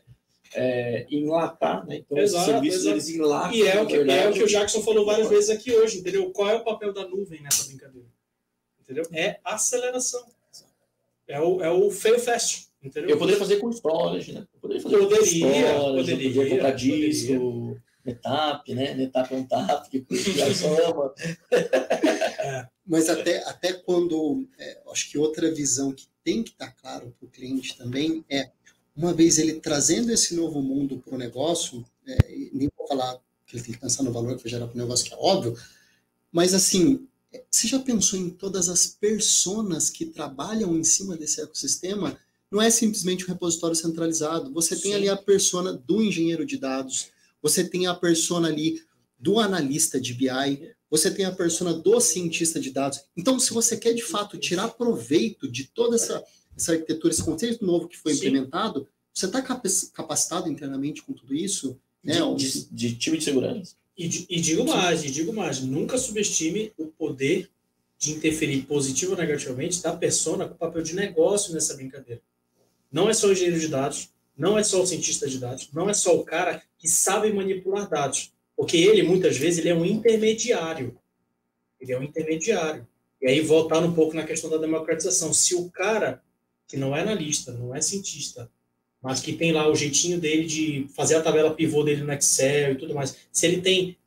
[SPEAKER 2] é enlatar, né? Então,
[SPEAKER 3] Exato,
[SPEAKER 2] os serviços
[SPEAKER 3] exato.
[SPEAKER 2] eles enlatam.
[SPEAKER 3] E é o, que, é o que o Jackson falou várias vezes aqui hoje, entendeu? Qual é o papel da nuvem nessa brincadeira? Entendeu? É aceleração. É o, é o fail fast, entendeu?
[SPEAKER 2] Eu poderia fazer com storage, né? Eu poderia fazer com
[SPEAKER 3] Poderia,
[SPEAKER 2] storage, eu
[SPEAKER 3] poderia,
[SPEAKER 2] poderia comprar
[SPEAKER 3] poderia.
[SPEAKER 2] disco, Netap, né? Netap é um tap, que o Jackson ama.
[SPEAKER 4] Mas até, até quando, é, acho que outra visão que tem que estar claro para o cliente também é, uma vez ele trazendo esse novo mundo para o negócio, é, nem vou falar que ele tem que pensar no valor que vai gerar para o negócio, que é óbvio, mas assim, você já pensou em todas as personas que trabalham em cima desse ecossistema? Não é simplesmente um repositório centralizado. Você tem
[SPEAKER 3] Sim.
[SPEAKER 4] ali a persona do engenheiro de dados, você tem a persona ali do analista de BI, você tem a persona do cientista de dados. Então, se você quer de fato tirar proveito de toda essa, essa arquitetura, esse conceito novo que foi
[SPEAKER 3] Sim.
[SPEAKER 4] implementado, você está capacitado internamente com tudo isso? Né?
[SPEAKER 2] De, de, de time de segurança.
[SPEAKER 3] E, e digo mais, e digo mais, nunca subestime o poder de interferir positivo ou negativamente da persona com o papel de negócio nessa brincadeira. Não é só o engenheiro de dados, não é só o cientista de dados, não é só o cara que sabe manipular dados, porque ele, muitas vezes, ele é um intermediário. Ele é um intermediário. E aí, voltar um pouco na questão da democratização. Se o cara que não é analista, não é cientista, mas que tem lá o jeitinho dele de fazer a tabela pivô dele no Excel e tudo mais, se ele tem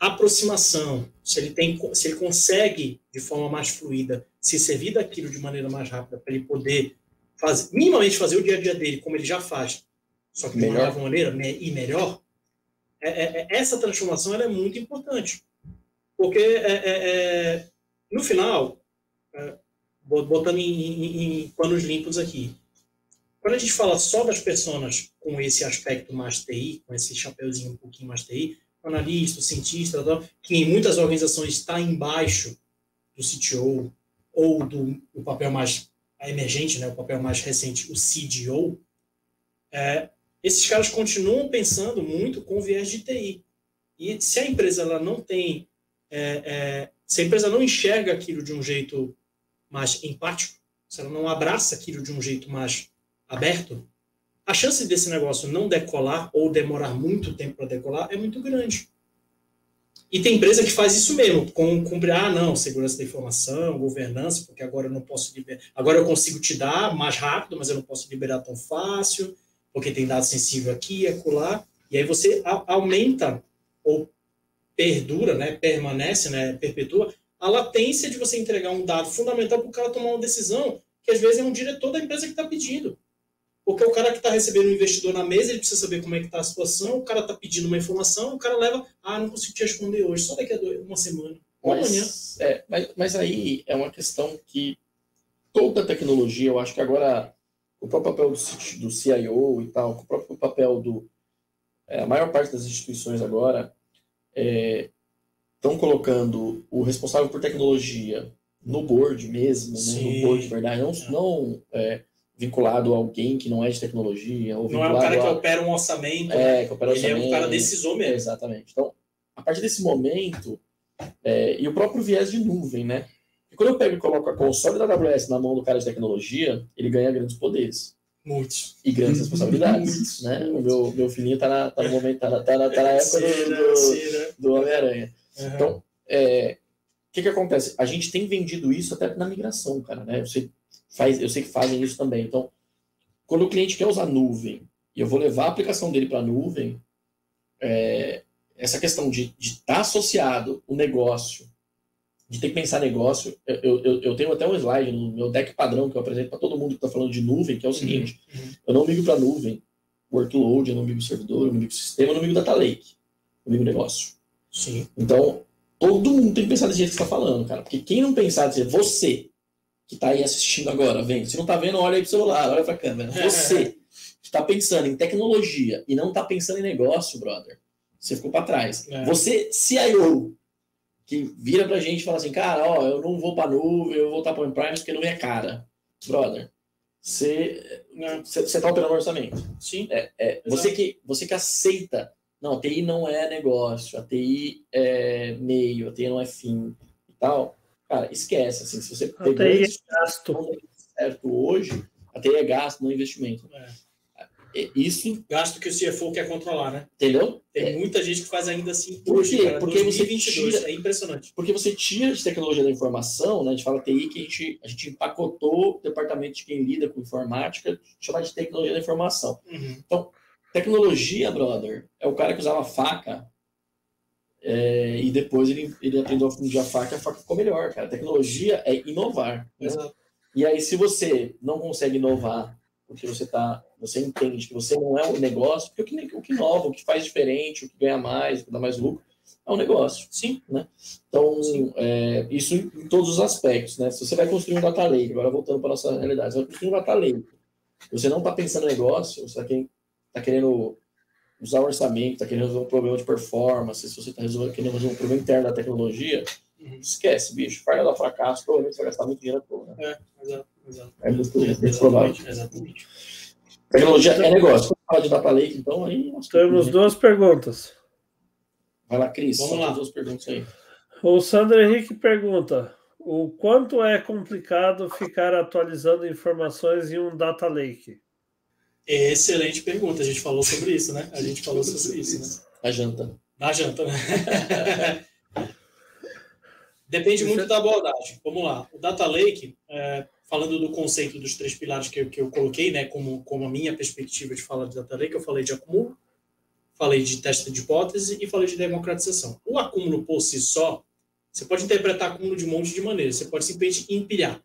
[SPEAKER 3] aproximação, se ele tem, se ele consegue de forma mais fluida se servir daquilo de maneira mais rápida para ele poder fazer, minimamente fazer o dia a dia dele como ele já faz, só que de uma maneira e melhor, é, é, é, essa transformação é muito importante, porque é, é, é no final, botando em, em, em panos limpos aqui, quando a gente fala só das pessoas com esse aspecto mais TI, com esse chapeuzinho um pouquinho mais TI, analista, cientista, que em muitas organizações está embaixo do CTO ou do o papel mais emergente, né, o papel mais recente, o CDO, é, esses caras continuam pensando muito com viés de TI. E se a empresa ela não tem, é, é, se a empresa não enxerga aquilo de um jeito mais empático, se ela não abraça aquilo de um jeito mais aberto, a chance desse negócio não decolar ou demorar muito tempo para decolar é muito grande. E tem empresa que faz isso mesmo, com cumprir, ah, não, segurança da informação, governança, porque agora eu não posso liberar, agora eu consigo te dar mais rápido, mas eu não posso liberar tão fácil, porque tem dado sensível aqui acolá, e aí você aumenta ou perdura, né, permanece, né, perpetua a latência de você entregar um dado fundamental para o cara tomar uma decisão que às vezes é um diretor da empresa que está pedindo. Porque o cara que está recebendo um investidor na mesa, ele precisa saber como é que está a situação, o cara está pedindo uma informação, o cara leva, ah, não consigo te responder hoje, só daqui a uma semana, ou amanhã.
[SPEAKER 2] É, mas, mas aí é uma questão que toda tecnologia, eu acho que agora o próprio papel do, do CIO e tal, o próprio papel do... É, a maior parte das instituições agora estão é, colocando o responsável por tecnologia no board mesmo, né, no board de verdade, não, não é, vinculado a alguém que não é de tecnologia. Ou
[SPEAKER 3] não é um cara a... que opera um orçamento.
[SPEAKER 2] É,
[SPEAKER 3] né?
[SPEAKER 2] que opera
[SPEAKER 3] Ele
[SPEAKER 2] orçamento.
[SPEAKER 3] é um cara decisor mesmo.
[SPEAKER 2] exatamente. Então, a partir desse momento, é, e o próprio viés de nuvem, né? E quando eu pego e coloco a console da AWS na mão do cara de tecnologia, ele ganha grandes poderes.
[SPEAKER 3] Muitos.
[SPEAKER 2] E grandes responsabilidades. né? O meu, meu filhinho tá na, tá no momento, tá na, tá na, tá na época do, do, do Homem-Aranha. Uhum. Então, é, o que, que acontece? A gente tem vendido isso até na migração, cara, né? Você faz, eu sei que fazem isso também. Então, quando o cliente quer usar nuvem e eu vou levar a aplicação dele para a nuvem, é, essa questão de estar tá associado o negócio, de ter que pensar negócio, eu, eu, eu, tenho até um slide no meu deck padrão que eu apresento para todo mundo que está falando de nuvem, que é o seguinte: uhum. uhum. eu não migo para nuvem, workload, eu não migo servidor, eu não migo sistema, eu não migo data lake, eu migo negócio.
[SPEAKER 3] Sim.
[SPEAKER 2] Então, todo mundo tem que pensar desse jeito que você está falando, cara, porque quem não pensar, dizer, você, que está aí assistindo agora, vem. Se não está vendo, olha aí para o celular, olha para a câmera. Você que está pensando em tecnologia e não está pensando em negócio, brother, você ficou para trás. É. Você, CIO, que vira para a gente e fala assim, cara, ó, eu não vou para nuvem, eu vou voltar para o Prime porque não é cara. Brother, você está operando orçamento.
[SPEAKER 3] Sim.
[SPEAKER 2] É, é você, que, você que aceita, não, a TI não é negócio, a TI é meio, a TI não é fim e tal Cara, esquece. Assim, se você
[SPEAKER 5] pegou é gasto.
[SPEAKER 2] certo hoje, até é gasto, no investimento. É.
[SPEAKER 3] é. Isso. Gasto que o CFO quer controlar, né?
[SPEAKER 2] Entendeu?
[SPEAKER 3] Tem é. muita gente que faz ainda assim.
[SPEAKER 2] Por quê? Cara, porque 2022, você
[SPEAKER 3] tira, é impressionante.
[SPEAKER 2] Porque você tira de tecnologia da informação, né? A gente fala TI que a gente, a gente empacotou o departamento de quem lida com informática, chamar de tecnologia da informação.
[SPEAKER 3] Uhum.
[SPEAKER 2] Então, tecnologia, brother, é o cara que usava faca é, e depois ele, ele aprendeu a fundir a faca, a faca ficou melhor, cara. Tecnologia é inovar. Né? E aí, se você não consegue inovar, porque você tá, você entende que você não é o um negócio, porque o que, o que inova, o que faz diferente, o que ganha mais, o que dá mais lucro, é um negócio.
[SPEAKER 3] Sim.
[SPEAKER 2] Né? Então, é, isso em todos os aspectos. Né? Se você vai construir um data lake, agora voltando para a nossa realidade, você vai construir um data lake. Você não está pensando em negócio, você está tá querendo usar o orçamento, está querendo resolver um problema de performance, se você está querendo resolver um problema interno da tecnologia, uhum. esquece, bicho. Vai dar fracasso, provavelmente você vai gastar muito dinheiro à toa.
[SPEAKER 3] Né? É, exato, exato. É
[SPEAKER 2] muito, muito provável. Exatamente. Tecnologia é negócio. Quando fala de data lake, então aí.
[SPEAKER 5] Temos duas perguntas.
[SPEAKER 2] Vai lá, Cris.
[SPEAKER 3] Vamos lá.
[SPEAKER 2] duas perguntas aí.
[SPEAKER 5] O Sandro Henrique pergunta: o quanto é complicado ficar atualizando informações em um data lake?
[SPEAKER 3] Excelente pergunta. A gente falou sobre isso, né? A gente falou sobre isso, né?
[SPEAKER 2] Na janta.
[SPEAKER 3] Na janta, né? Depende muito da abordagem. Vamos lá. O Data Lake, é, falando do conceito dos três pilares que eu, que eu coloquei, né, como, como a minha perspectiva de falar de data lake, eu falei de acúmulo, falei de teste de hipótese e falei de democratização. O acúmulo por si só, você pode interpretar acúmulo de um monte de maneiras. Você pode simplesmente empilhar.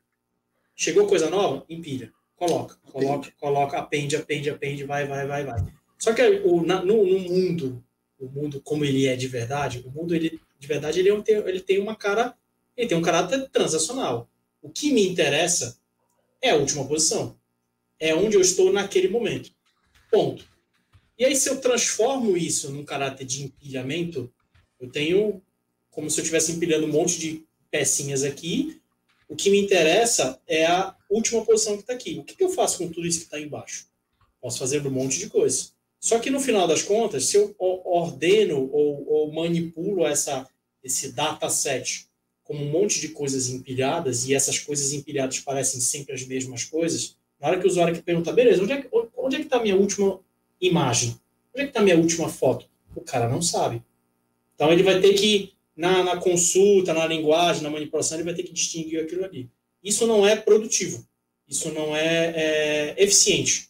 [SPEAKER 3] Chegou coisa nova? Empilha. Coloca, coloca, coloca, apende, apende, apende, vai, vai, vai, vai. Só que o, na, no, no, mundo, o mundo como ele é de verdade, o mundo ele, de verdade ele, é ele tem uma cara, ele tem um caráter transacional. O que me interessa é a última posição. É onde eu estou naquele momento. Ponto. E aí, se eu transformo isso num caráter de empilhamento, eu tenho como se eu estivesse empilhando um monte de pecinhas aqui. O que me interessa é a última posição que está aqui. O que, que, eu faço com tudo isso que está embaixo? Posso fazer um monte de coisa. Só que no final das contas, se eu ordeno ou, ou manipulo essa, esse dataset como um monte de coisas empilhadas, e essas coisas empilhadas parecem sempre as mesmas coisas, na hora que o usuário que pergunta, beleza, onde é que onde é está a minha última imagem? Onde é que está a minha última foto? O cara não sabe. Então ele vai ter que, na, na consulta, na linguagem, na manipulação, ele vai ter que distinguir aquilo ali. Isso não é produtivo. Isso não é, é eficiente.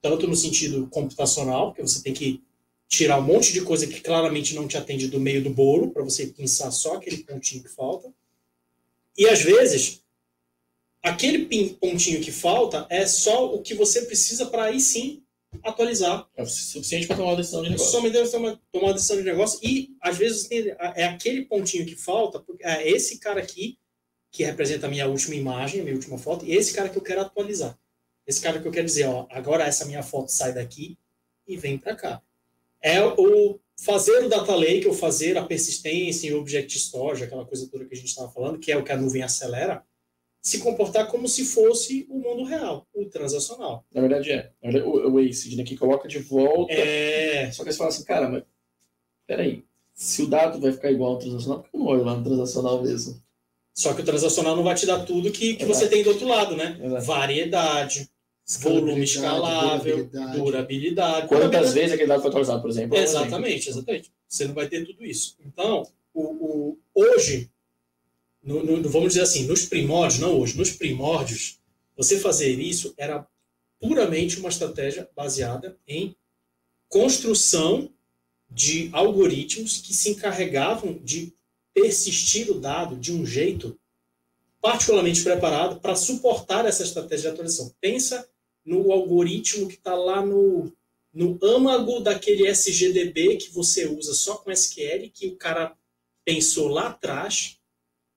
[SPEAKER 3] Tanto no sentido computacional, porque você tem que tirar um monte de coisa que claramente não te atende do meio do bolo, para você pensar só aquele pontinho que falta. E às vezes, aquele pontinho que falta é só o que você precisa para aí sim atualizar.
[SPEAKER 2] É o suficiente para tomar uma decisão de negócio.
[SPEAKER 3] Somente tomar, tomar uma decisão de negócio e às vezes é aquele pontinho que falta, porque é esse cara aqui que representa a minha última imagem, a minha última foto, e esse cara que eu quero atualizar. Esse cara que eu quero dizer, ó, agora essa minha foto sai daqui e vem para cá é o fazer o data lake ou fazer a persistência em object storage, aquela coisa toda que a gente estava falando, que é o que a nuvem acelera, se comportar como se fosse o mundo real, o transacional.
[SPEAKER 2] Na verdade é. Na verdade, o, o ACID aqui coloca de volta.
[SPEAKER 3] É...
[SPEAKER 2] Só que você fala assim, cara, mas peraí, se o dado vai ficar igual ao transacional, por que eu não olho lá no transacional mesmo?
[SPEAKER 3] Só que o transacional não vai te dar tudo que, que você tem do outro lado, né?
[SPEAKER 2] Exato.
[SPEAKER 3] Variedade, volume escalável, durabilidade. durabilidade.
[SPEAKER 2] Quantas
[SPEAKER 3] durabilidade.
[SPEAKER 2] vezes aquele dado foi atualizado, por exemplo?
[SPEAKER 3] Exatamente, exatamente. Você não vai ter tudo isso. Então, o, o hoje, no, no, vamos dizer assim, nos primórdios, não hoje, nos primórdios, você fazer isso era puramente uma estratégia baseada em construção de algoritmos que se encarregavam de persistir o dado de um jeito particularmente preparado para suportar essa estratégia de atualização. Pensa no algoritmo que está lá no, no âmago daquele SGDB que você usa só com SQL, que o cara pensou lá atrás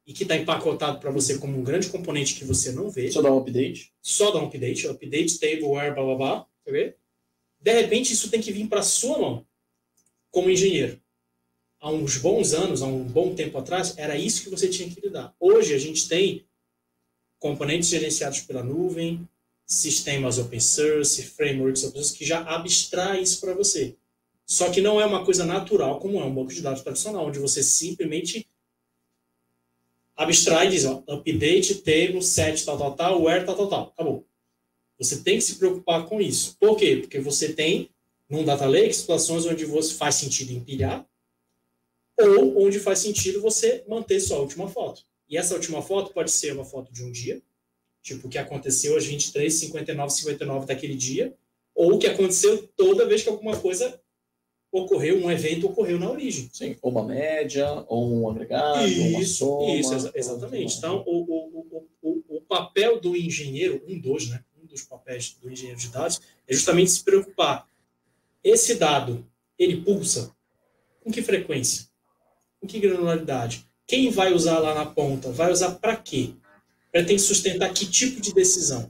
[SPEAKER 3] e que está empacotado para você como um grande componente que você não vê.
[SPEAKER 2] Só dá um update?
[SPEAKER 3] Só dá um update, update, table, where, blá, blá, blá. Tá De repente, isso tem que vir para sua mão, como engenheiro. Há uns bons anos, há um bom tempo atrás, era isso que você tinha que lidar. Hoje, a gente tem componentes gerenciados pela nuvem, sistemas open source, frameworks open source, que já abstrai isso para você. Só que não é uma coisa natural como é um banco de dados tradicional, onde você simplesmente abstrai e diz, ó, update, table, set, tal, tal, tal, where, tal, tal, tal. Acabou. Você tem que se preocupar com isso. Por quê? Porque você tem, num data lake, situações onde você faz sentido empilhar, ou onde faz sentido você manter sua última foto. E essa última foto pode ser uma foto de um dia, tipo o que aconteceu às 23, 59, 59 daquele dia, ou o que aconteceu toda vez que alguma coisa ocorreu, um evento ocorreu na origem.
[SPEAKER 2] Sim, ou uma média, ou um agregado,
[SPEAKER 3] isso,
[SPEAKER 2] uma soma.
[SPEAKER 3] Isso, exatamente. Então, o, o, o, o, papel do engenheiro, um dos, né, um dos papéis do engenheiro de dados, é justamente se preocupar. Esse dado, ele pulsa com que frequência? Com que granularidade? Quem vai usar lá na ponta? Vai usar para quê? pretende sustentar que tipo de decisão?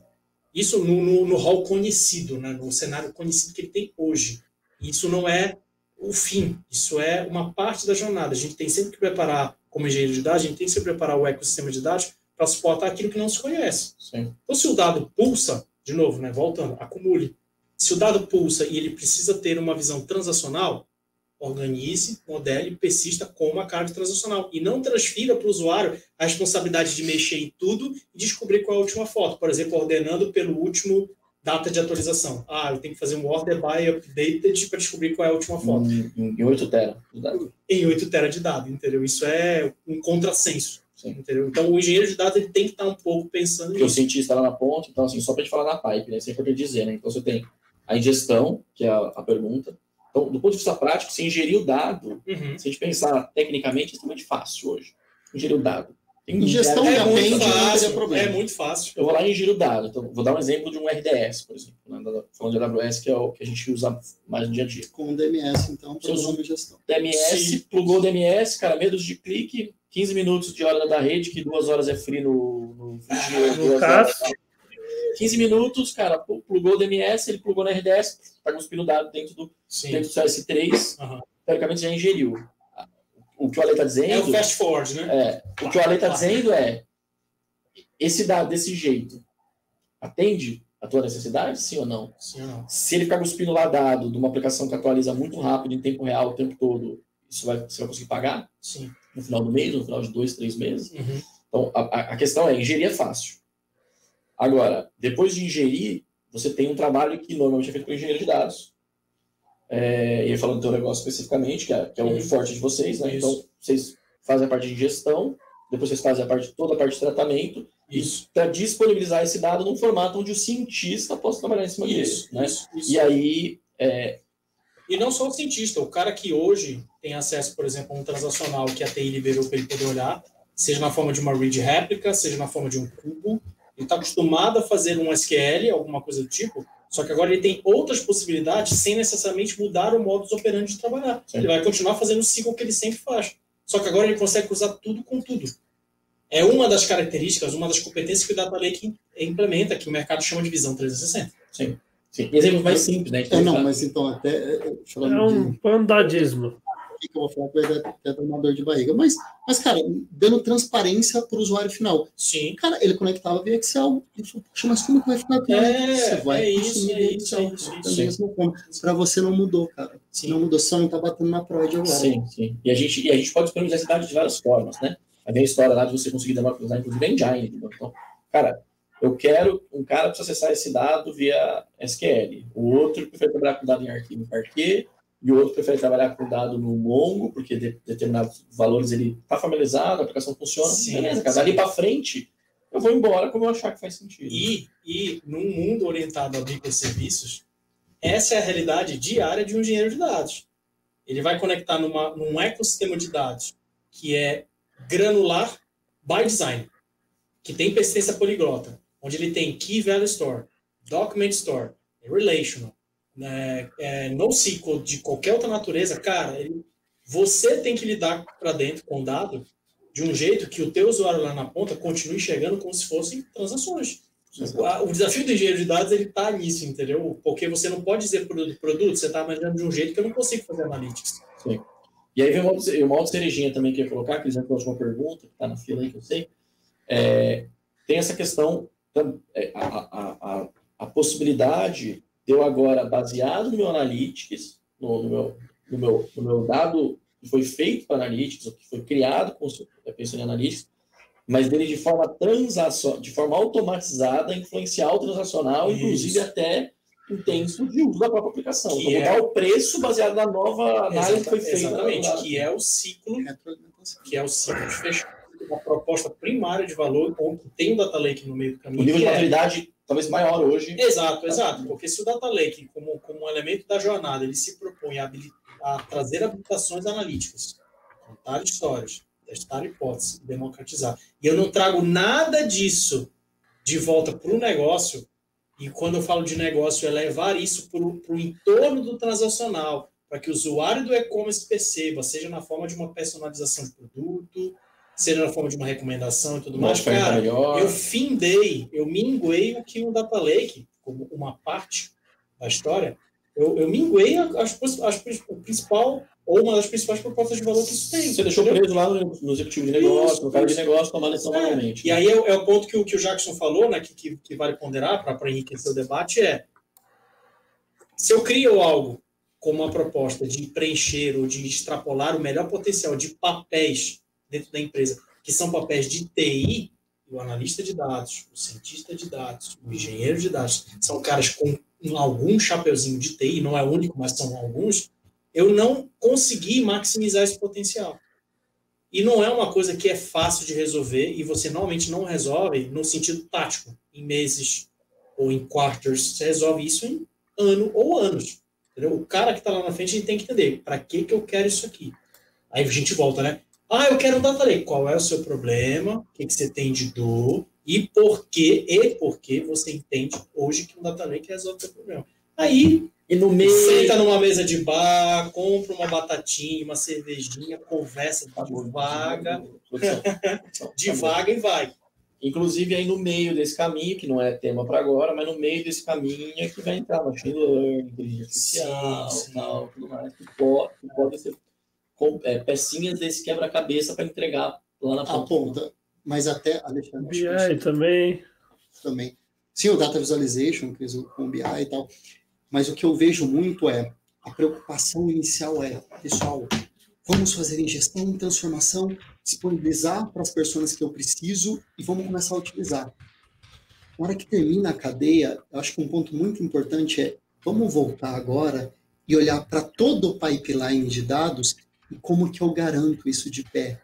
[SPEAKER 3] Isso no, no, no hall conhecido, né, no cenário conhecido que ele tem hoje. Isso não é o fim, isso é uma parte da jornada. A gente tem sempre que preparar, como engenheiro de dados, a gente tem que sempre preparar o ecossistema de dados para suportar aquilo que não se conhece.
[SPEAKER 2] Sim.
[SPEAKER 3] Então, se o dado pulsa, de novo, né, voltando, acumule. Se o dado pulsa e ele precisa ter uma visão transacional, organize, modele, persista com uma carga transacional e não transfira para o usuário a responsabilidade de mexer em tudo e descobrir qual é a última foto. Por exemplo, ordenando pelo último data de atualização. Ah, eu tenho que fazer um order by updated para descobrir qual é a última foto.
[SPEAKER 2] Em, em 8 tera de dado.
[SPEAKER 3] Em 8 tera de dado, entendeu? Isso é um contrassenso.
[SPEAKER 2] Sim.
[SPEAKER 3] Entendeu? Então, o engenheiro de dados ele tem que estar um pouco pensando
[SPEAKER 2] Porque o
[SPEAKER 3] nisso.
[SPEAKER 2] cientista lá na ponta, então, assim, só para gente falar na pipe, né? Isso é importante dizer, né? Então, você tem a ingestão, que é a, a pergunta. Então, do ponto de vista prático, se ingerir o dado,
[SPEAKER 3] Uhum.
[SPEAKER 2] se a gente pensar tecnicamente, é extremamente fácil hoje. Ingerir o dado. Tem
[SPEAKER 4] Ingestão
[SPEAKER 2] milhares-
[SPEAKER 3] É muito. É muito fácil.
[SPEAKER 2] Eu vou lá e ingiro o dado. Então, vou dar um exemplo de um RDS, por exemplo. Né? Falando de AWS, que é o que a gente usa mais no dia a dia.
[SPEAKER 4] Com o DMS, então, para de gestão.
[SPEAKER 2] DMS,
[SPEAKER 3] Sim.
[SPEAKER 2] plugou o DMS, cara, medos de clique, 15 minutos de hora da rede, que duas horas é free no, no vídeo.
[SPEAKER 5] No
[SPEAKER 2] duas
[SPEAKER 5] caso.
[SPEAKER 2] horas- 15 minutos, cara, plu- plugou o DMS, ele plugou no RDS, tá cuspindo o dado dentro do,
[SPEAKER 3] Sim.
[SPEAKER 2] dentro do seu S3,
[SPEAKER 3] Aham.
[SPEAKER 2] teoricamente já ingeriu. O que o Ale está dizendo.
[SPEAKER 3] É o fast forward, né?
[SPEAKER 2] É, o que o Ale está dizendo é: esse dado desse jeito atende a tua necessidade, sim ou não?
[SPEAKER 3] Sim ou não?
[SPEAKER 2] Se ele ficar cuspindo lá dado de uma aplicação que atualiza muito rápido, em tempo real, o tempo todo, isso vai, você vai conseguir pagar
[SPEAKER 3] Sim.
[SPEAKER 2] no final do mês, no final de dois, três meses?
[SPEAKER 3] Uhum.
[SPEAKER 2] Então, a- a questão é: ingerir é fácil. Agora, depois de ingerir, você tem um trabalho que normalmente é feito por engenheiro de dados. É, e falando do teu negócio especificamente, que é, que é o
[SPEAKER 3] Uhum.
[SPEAKER 2] forte de vocês, né?
[SPEAKER 3] Isso.
[SPEAKER 2] Então, vocês fazem a parte de gestão, depois vocês fazem a parte, toda a parte de tratamento,
[SPEAKER 3] Isso.
[SPEAKER 2] para disponibilizar esse dado num formato onde o cientista possa trabalhar em cima
[SPEAKER 3] Isso.
[SPEAKER 2] dele. Né?
[SPEAKER 3] Isso. Isso.
[SPEAKER 2] E aí, é,
[SPEAKER 3] E não só o cientista, o cara que hoje tem acesso, por exemplo, a um transacional que a TI liberou para ele poder olhar, seja na forma de uma read réplica, seja na forma de um cubo, ele está acostumado a fazer um SQL, alguma coisa do tipo, só que agora ele tem outras possibilidades sem necessariamente mudar o modus operandi de trabalhar.
[SPEAKER 2] Sim.
[SPEAKER 3] Ele vai continuar fazendo o ciclo que ele sempre faz. Só que agora ele consegue usar tudo com tudo. É uma das características, uma das competências que o Data Lake implementa, que o mercado chama de visão 360.
[SPEAKER 2] sim. sim. Exemplos mais simples, né?
[SPEAKER 4] É, não, mas então, até eh,
[SPEAKER 5] É um
[SPEAKER 4] de
[SPEAKER 5] pandadismo.
[SPEAKER 4] O que eu vou falar, que vai dar, até dar uma dor de barriga. Mas, mas, cara, dando transparência para o usuário final.
[SPEAKER 3] Sim.
[SPEAKER 4] Cara, ele conectava via Excel. Ele falou, poxa, mas como que vai ficar via
[SPEAKER 3] É,
[SPEAKER 4] Você vai
[SPEAKER 3] é isso, é isso,
[SPEAKER 4] Excel.
[SPEAKER 3] é isso, é isso.
[SPEAKER 4] Não como. Para você não mudou, cara.
[SPEAKER 3] Sim.
[SPEAKER 4] Não mudou, só não tá batendo na prod agora.
[SPEAKER 2] Sim, sim. E a gente, e a gente pode disponibilizar esse dado de várias formas, né? A minha história lá de você conseguir democratizar, inclusive, a engine. entendeu? Então, cara, eu quero um cara para acessar esse dado via SQL. O outro prefere trabalhar com dado em arquivo Parquet, e o outro prefere trabalhar com dado no Mongo, porque de, determinados valores ele está familiarizado, a aplicação funciona.
[SPEAKER 3] Sim,
[SPEAKER 2] beleza, cara. Dali para frente, eu vou embora como eu achar que faz sentido.
[SPEAKER 3] E, e num mundo orientado a microserviços, essa é a realidade diária de um engenheiro de dados. Ele vai conectar numa, num ecossistema de dados que é granular by design, que tem persistência poliglota, onde ele tem Key Value Store, Document Store, Relational, né, é, NoSQL de qualquer outra natureza, cara, ele- você tem que lidar para dentro com o dado de um jeito que o teu usuário lá na ponta continue enxergando como se fossem transações. O, desafio do engenheiro de dados ele está nisso, entendeu? Porque você não pode dizer produto produto, você está imaginando de um jeito que eu não consigo fazer analytics.
[SPEAKER 2] E aí vem uma outra, uma outra cerejinha também que eu ia colocar, que exemplo, a última pergunta, que está na fila aí, que eu sei. É, tem essa questão, é, a, a, a, a possibilidade de eu agora, baseado no meu Analytics, no, no meu, no, meu, no meu dado que foi feito para Analytics, que foi criado com é, pensando em Analytics, mas dele de forma transacional, de forma automatizada, influenciar o transacional,
[SPEAKER 3] Isso.
[SPEAKER 2] inclusive até em tempo de uso da própria aplicação.
[SPEAKER 3] Que
[SPEAKER 2] então,
[SPEAKER 3] é-
[SPEAKER 2] mudar o preço baseado na nova análise que foi feita.
[SPEAKER 3] Exatamente,
[SPEAKER 2] na-
[SPEAKER 3] que é o ciclo que é o ciclo de fechamento da proposta primária de valor, onde tem o data lake no meio do
[SPEAKER 2] O
[SPEAKER 3] caminho.
[SPEAKER 2] nível de
[SPEAKER 3] que é-
[SPEAKER 2] maturidade talvez maior hoje.
[SPEAKER 3] Exato, exato. Porque se o data lake, como, como um elemento da jornada, ele se propõe a, a trazer habilitações analíticas, contar histórias, testar hipóteses, democratizar, e eu não trago nada disso de volta para o negócio, e quando eu falo de negócio, é levar isso para o entorno do transacional, para que o usuário do e-commerce perceba, seja na forma de uma personalização de produto, seja na forma de uma recomendação e tudo mais.
[SPEAKER 2] oferta
[SPEAKER 3] Cara,
[SPEAKER 2] melhor.
[SPEAKER 3] eu findei, eu minguei o que um data lake, como uma parte da história, eu, eu minguei as, as, prin- o principal, ou uma das principais propostas de valor que isso tem.
[SPEAKER 2] Você deixou
[SPEAKER 3] entendeu?
[SPEAKER 2] preso lá no, no executivo de negócio,
[SPEAKER 3] Isso,
[SPEAKER 2] no cara de negócio, tomar lição
[SPEAKER 3] É,
[SPEAKER 2] manualmente.
[SPEAKER 3] E aí é, é o ponto que o, que o Jackson falou, né, que, que, que vale ponderar para enriquecer o debate, é se eu crio algo como uma proposta de preencher ou de extrapolar o melhor potencial de papéis dentro da empresa, que são papéis de TI, o analista de dados, o cientista de dados, o engenheiro de dados, são caras com algum chapeuzinho de TI, não é único, mas são alguns, eu não consegui maximizar esse potencial. E não é uma coisa que é fácil de resolver e você normalmente não resolve no sentido tático, em meses ou em quarters. Você resolve isso em ano ou anos. Entendeu? O cara que está lá na frente tem que entender para que, que eu quero isso aqui. Aí a gente volta, né? Ah, eu quero um data lake. Qual é o seu problema? O que, que você tem de dor? E por que e por que você entende hoje que um data lake resolve o seu problema? Aí
[SPEAKER 2] E no meio.
[SPEAKER 3] Senta numa mesa de bar, compra uma batatinha, uma cervejinha, conversa devagar, devagar e vai.
[SPEAKER 2] Inclusive, aí no meio desse caminho, que não é tema para agora, mas no meio desse caminho é que vai entrar machine learning, inteligência artificial,
[SPEAKER 3] Sim, sim.
[SPEAKER 2] tal, tudo mais, que pode, que pode ser com- é, pecinhas desse quebra-cabeça para entregar lá na
[SPEAKER 4] A
[SPEAKER 2] ponta.
[SPEAKER 4] ponta. Mas até, Alexandre,
[SPEAKER 5] BI também.
[SPEAKER 4] também. Sim, o Data Visualization, com o BI e tal. Mas o que eu vejo muito é, a preocupação inicial é, pessoal, vamos fazer ingestão, transformação, disponibilizar para as pessoas que eu preciso e vamos começar a utilizar. Na hora que termina a cadeia, eu acho que um ponto muito importante é, vamos voltar agora e olhar para todo o pipeline de dados e como que eu garanto isso de pé.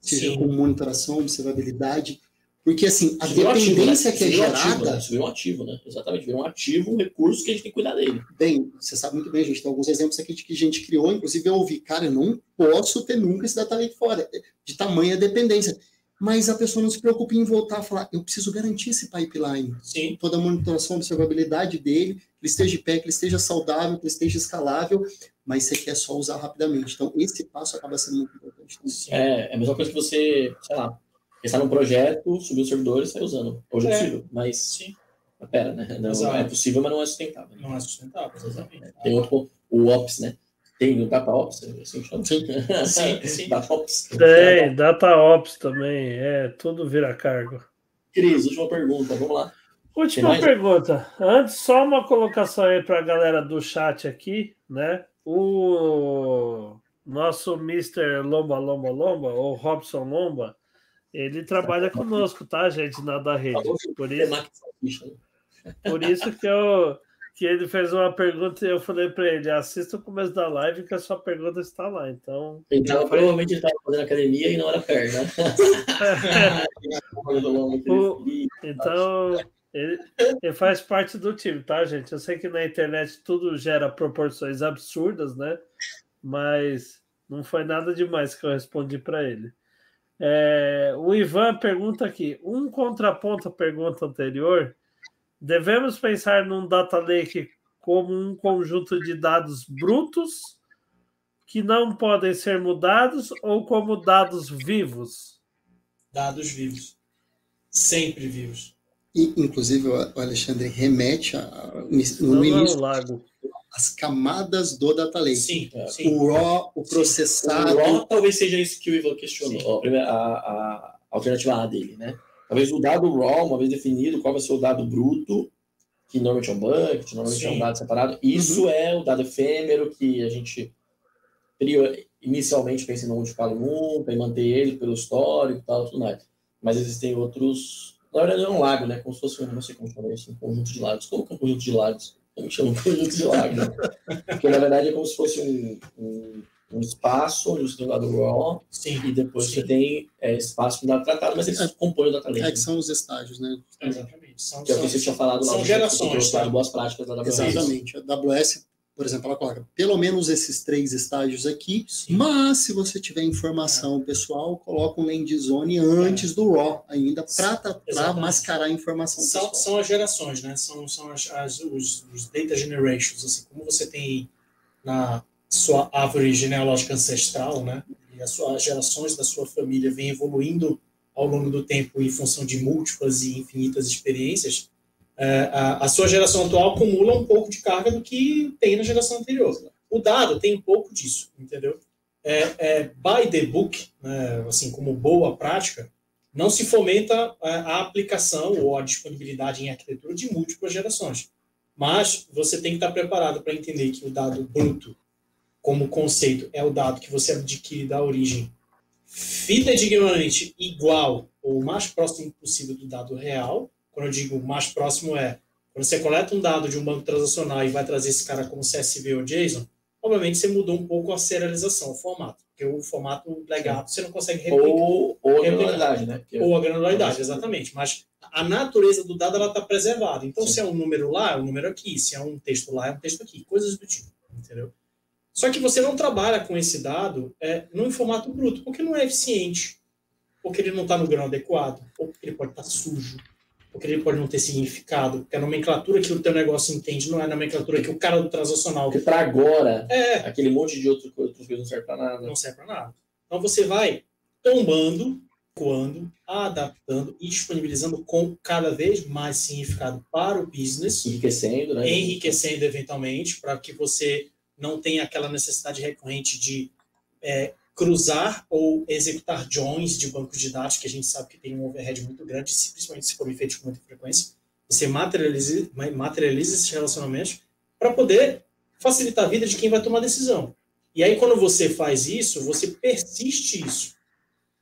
[SPEAKER 4] Seja
[SPEAKER 3] Sim.
[SPEAKER 4] com monitoração, observabilidade, porque assim, a
[SPEAKER 2] virou ativo, né?
[SPEAKER 4] dependência que é
[SPEAKER 2] virou ativo,
[SPEAKER 4] gerada,
[SPEAKER 2] né? Isso virou um ativo, né? Exatamente, virou um ativo, um recurso que a gente tem que cuidar dele.
[SPEAKER 4] bem, você sabe muito bem, a gente tem alguns exemplos aqui de que a gente criou, inclusive eu ouvi, cara, eu não posso ter nunca esse data lake fora, de tamanha dependência. Mas a pessoa não se preocupa em voltar a falar, eu preciso garantir esse pipeline,
[SPEAKER 3] Sim,
[SPEAKER 4] toda a monitoração, observabilidade dele, que ele esteja de pé, que ele esteja saudável, que ele esteja escalável, mas você quer só usar rapidamente. Então, esse passo acaba sendo muito importante.
[SPEAKER 2] É, é a mesma coisa que você, sei lá, está num projeto, subiu o servidor e sai usando. Hoje é,
[SPEAKER 3] É.
[SPEAKER 2] possível, mas
[SPEAKER 3] Sim,
[SPEAKER 2] mas pera, né? Não,
[SPEAKER 3] Exato.
[SPEAKER 2] é possível, mas não é sustentável.
[SPEAKER 3] não é sustentável, exatamente.
[SPEAKER 2] Tem outro ponto, o Ops, né? Tem o Data Ops, assim chama.
[SPEAKER 4] Sim.
[SPEAKER 3] Sim, sim.
[SPEAKER 2] Data Ops.
[SPEAKER 5] Tem, DataOps também. É, tudo vira cargo.
[SPEAKER 2] Cris, última pergunta, vamos lá.
[SPEAKER 5] Última pergunta. Antes, só uma colocação aí para a galera do chat aqui, né? O nosso Mr. Lomba Lomba Lomba, ou Robson Lomba, ele trabalha conosco, tá, gente, na da rede. Por isso,
[SPEAKER 2] né?
[SPEAKER 5] por isso que, eu, que ele fez uma pergunta e eu falei para ele: assista o começo da live que a sua pergunta está lá. Então,
[SPEAKER 2] Então,
[SPEAKER 5] foi-
[SPEAKER 2] provavelmente ele estava fazendo academia e não era perna.
[SPEAKER 5] O- Então, ele, ele faz parte do time, tá, gente? Eu sei que na internet tudo gera proporções absurdas, né? Mas não foi nada demais que eu respondi para ele. É, o Ivan pergunta aqui: um contraponto à pergunta anterior. Devemos pensar num data lake como um conjunto de dados brutos que não podem ser mudados ou como dados vivos?
[SPEAKER 3] Dados vivos. Sempre vivos.
[SPEAKER 4] E, inclusive, o Alexandre remete a, a- no
[SPEAKER 5] Não,
[SPEAKER 4] início
[SPEAKER 5] lago.
[SPEAKER 4] as camadas do data lake.
[SPEAKER 3] Sim,
[SPEAKER 2] É.
[SPEAKER 3] sim.
[SPEAKER 4] O raw, o
[SPEAKER 2] O
[SPEAKER 4] processado,
[SPEAKER 2] raw talvez seja isso que o Ivan questionou.
[SPEAKER 3] Sim.
[SPEAKER 2] Primeiro, a, a alternativa A dele, né? Talvez o dado raw, uma vez definido, qual vai ser o dado bruto, que normalmente é um bucket, normalmente é um
[SPEAKER 3] Sim.
[SPEAKER 2] dado separado. Isso é o dado efêmero que a gente inicialmente pensa em não modificá-lo nunca e manter ele pelo histórico e tal, tudo mais. Mas existem outros. Na verdade, é um lago, né? Como se fosse, um- não sei como chama isso, um conjunto de lagos. Como que é um conjunto de lagos? Como chama um conjunto de lagos? né? Porque, na verdade, é como se fosse um, um, um espaço onde você tem o dado raw
[SPEAKER 3] Sim,
[SPEAKER 2] e depois
[SPEAKER 3] Sim.
[SPEAKER 2] você tem é, espaço para dado tratado, mas eles
[SPEAKER 4] É.
[SPEAKER 2] compõem o data lake.
[SPEAKER 4] é que são os estágios, né?
[SPEAKER 3] exatamente. São,
[SPEAKER 2] Que é o que você tinha falado lá
[SPEAKER 3] são gerações,
[SPEAKER 2] eu
[SPEAKER 3] tá?
[SPEAKER 2] boas práticas da AWS.
[SPEAKER 4] Exatamente. A AWS, por exemplo, ela coloca pelo menos esses três estágios aqui,
[SPEAKER 3] Sim.
[SPEAKER 4] mas se você tiver informação pessoal, coloca um land zone antes do raw ainda para mascarar a informação
[SPEAKER 3] São,
[SPEAKER 4] pessoal.
[SPEAKER 3] são as gerações, né? São, são as, as- os, os data generations, assim, como você tem na sua árvore genealógica ancestral, né? E as suas as gerações da sua família vêm evoluindo ao longo do tempo em função de múltiplas e infinitas experiências. É, a, sua geração atual acumula um pouco de carga do que tem na geração anterior. O dado tem um pouco disso, entendeu? É, é, by the book, né, assim como boa prática, não se fomenta a, a aplicação ou a disponibilidade em arquitetura de múltiplas gerações. Mas você tem que estar preparado para entender que o dado bruto, como conceito, é o dado que você adquire da origem fidedigamente igual ou mais próximo possível do dado real. Quando eu digo mais próximo é quando você coleta um dado de um banco transacional e vai trazer esse cara como CSV ou JSON, obviamente você mudou um pouco a serialização, o formato. Porque o formato legato você não consegue replicar.
[SPEAKER 2] Ou, ou a
[SPEAKER 3] Replicar.
[SPEAKER 2] granularidade, né? Porque-
[SPEAKER 3] Ou a granularidade, exatamente. Mas a natureza do dado ela está preservada. Então,
[SPEAKER 2] Sim.
[SPEAKER 3] se é um número lá, é um número aqui. Se é um texto lá, é um texto aqui. Coisas do tipo, entendeu? Só que você não trabalha com esse dado é, em formato bruto, porque não é eficiente. Porque ele não está no grão adequado. Ou porque ele pode estar sujo. Porque ele pode não ter significado. Porque a nomenclatura que o teu negócio entende não é a nomenclatura que o cara do transacional...
[SPEAKER 2] Porque para agora,
[SPEAKER 3] É,
[SPEAKER 2] aquele monte de outro, outras coisas não serve para nada.
[SPEAKER 3] não serve para nada. Então você vai tombando, coando, adaptando e disponibilizando com cada vez mais significado para o business,
[SPEAKER 2] Enriquecendo, né?
[SPEAKER 3] enriquecendo eventualmente, para que você não tenha aquela necessidade recorrente de é, cruzar ou executar joins de bancos de dados, que a gente sabe que tem um overhead muito grande, principalmente se forem feitos com muita frequência. Você materializa, materializa esses relacionamentos para poder facilitar a vida de quem vai tomar decisão. E aí, quando você faz isso, você persiste isso.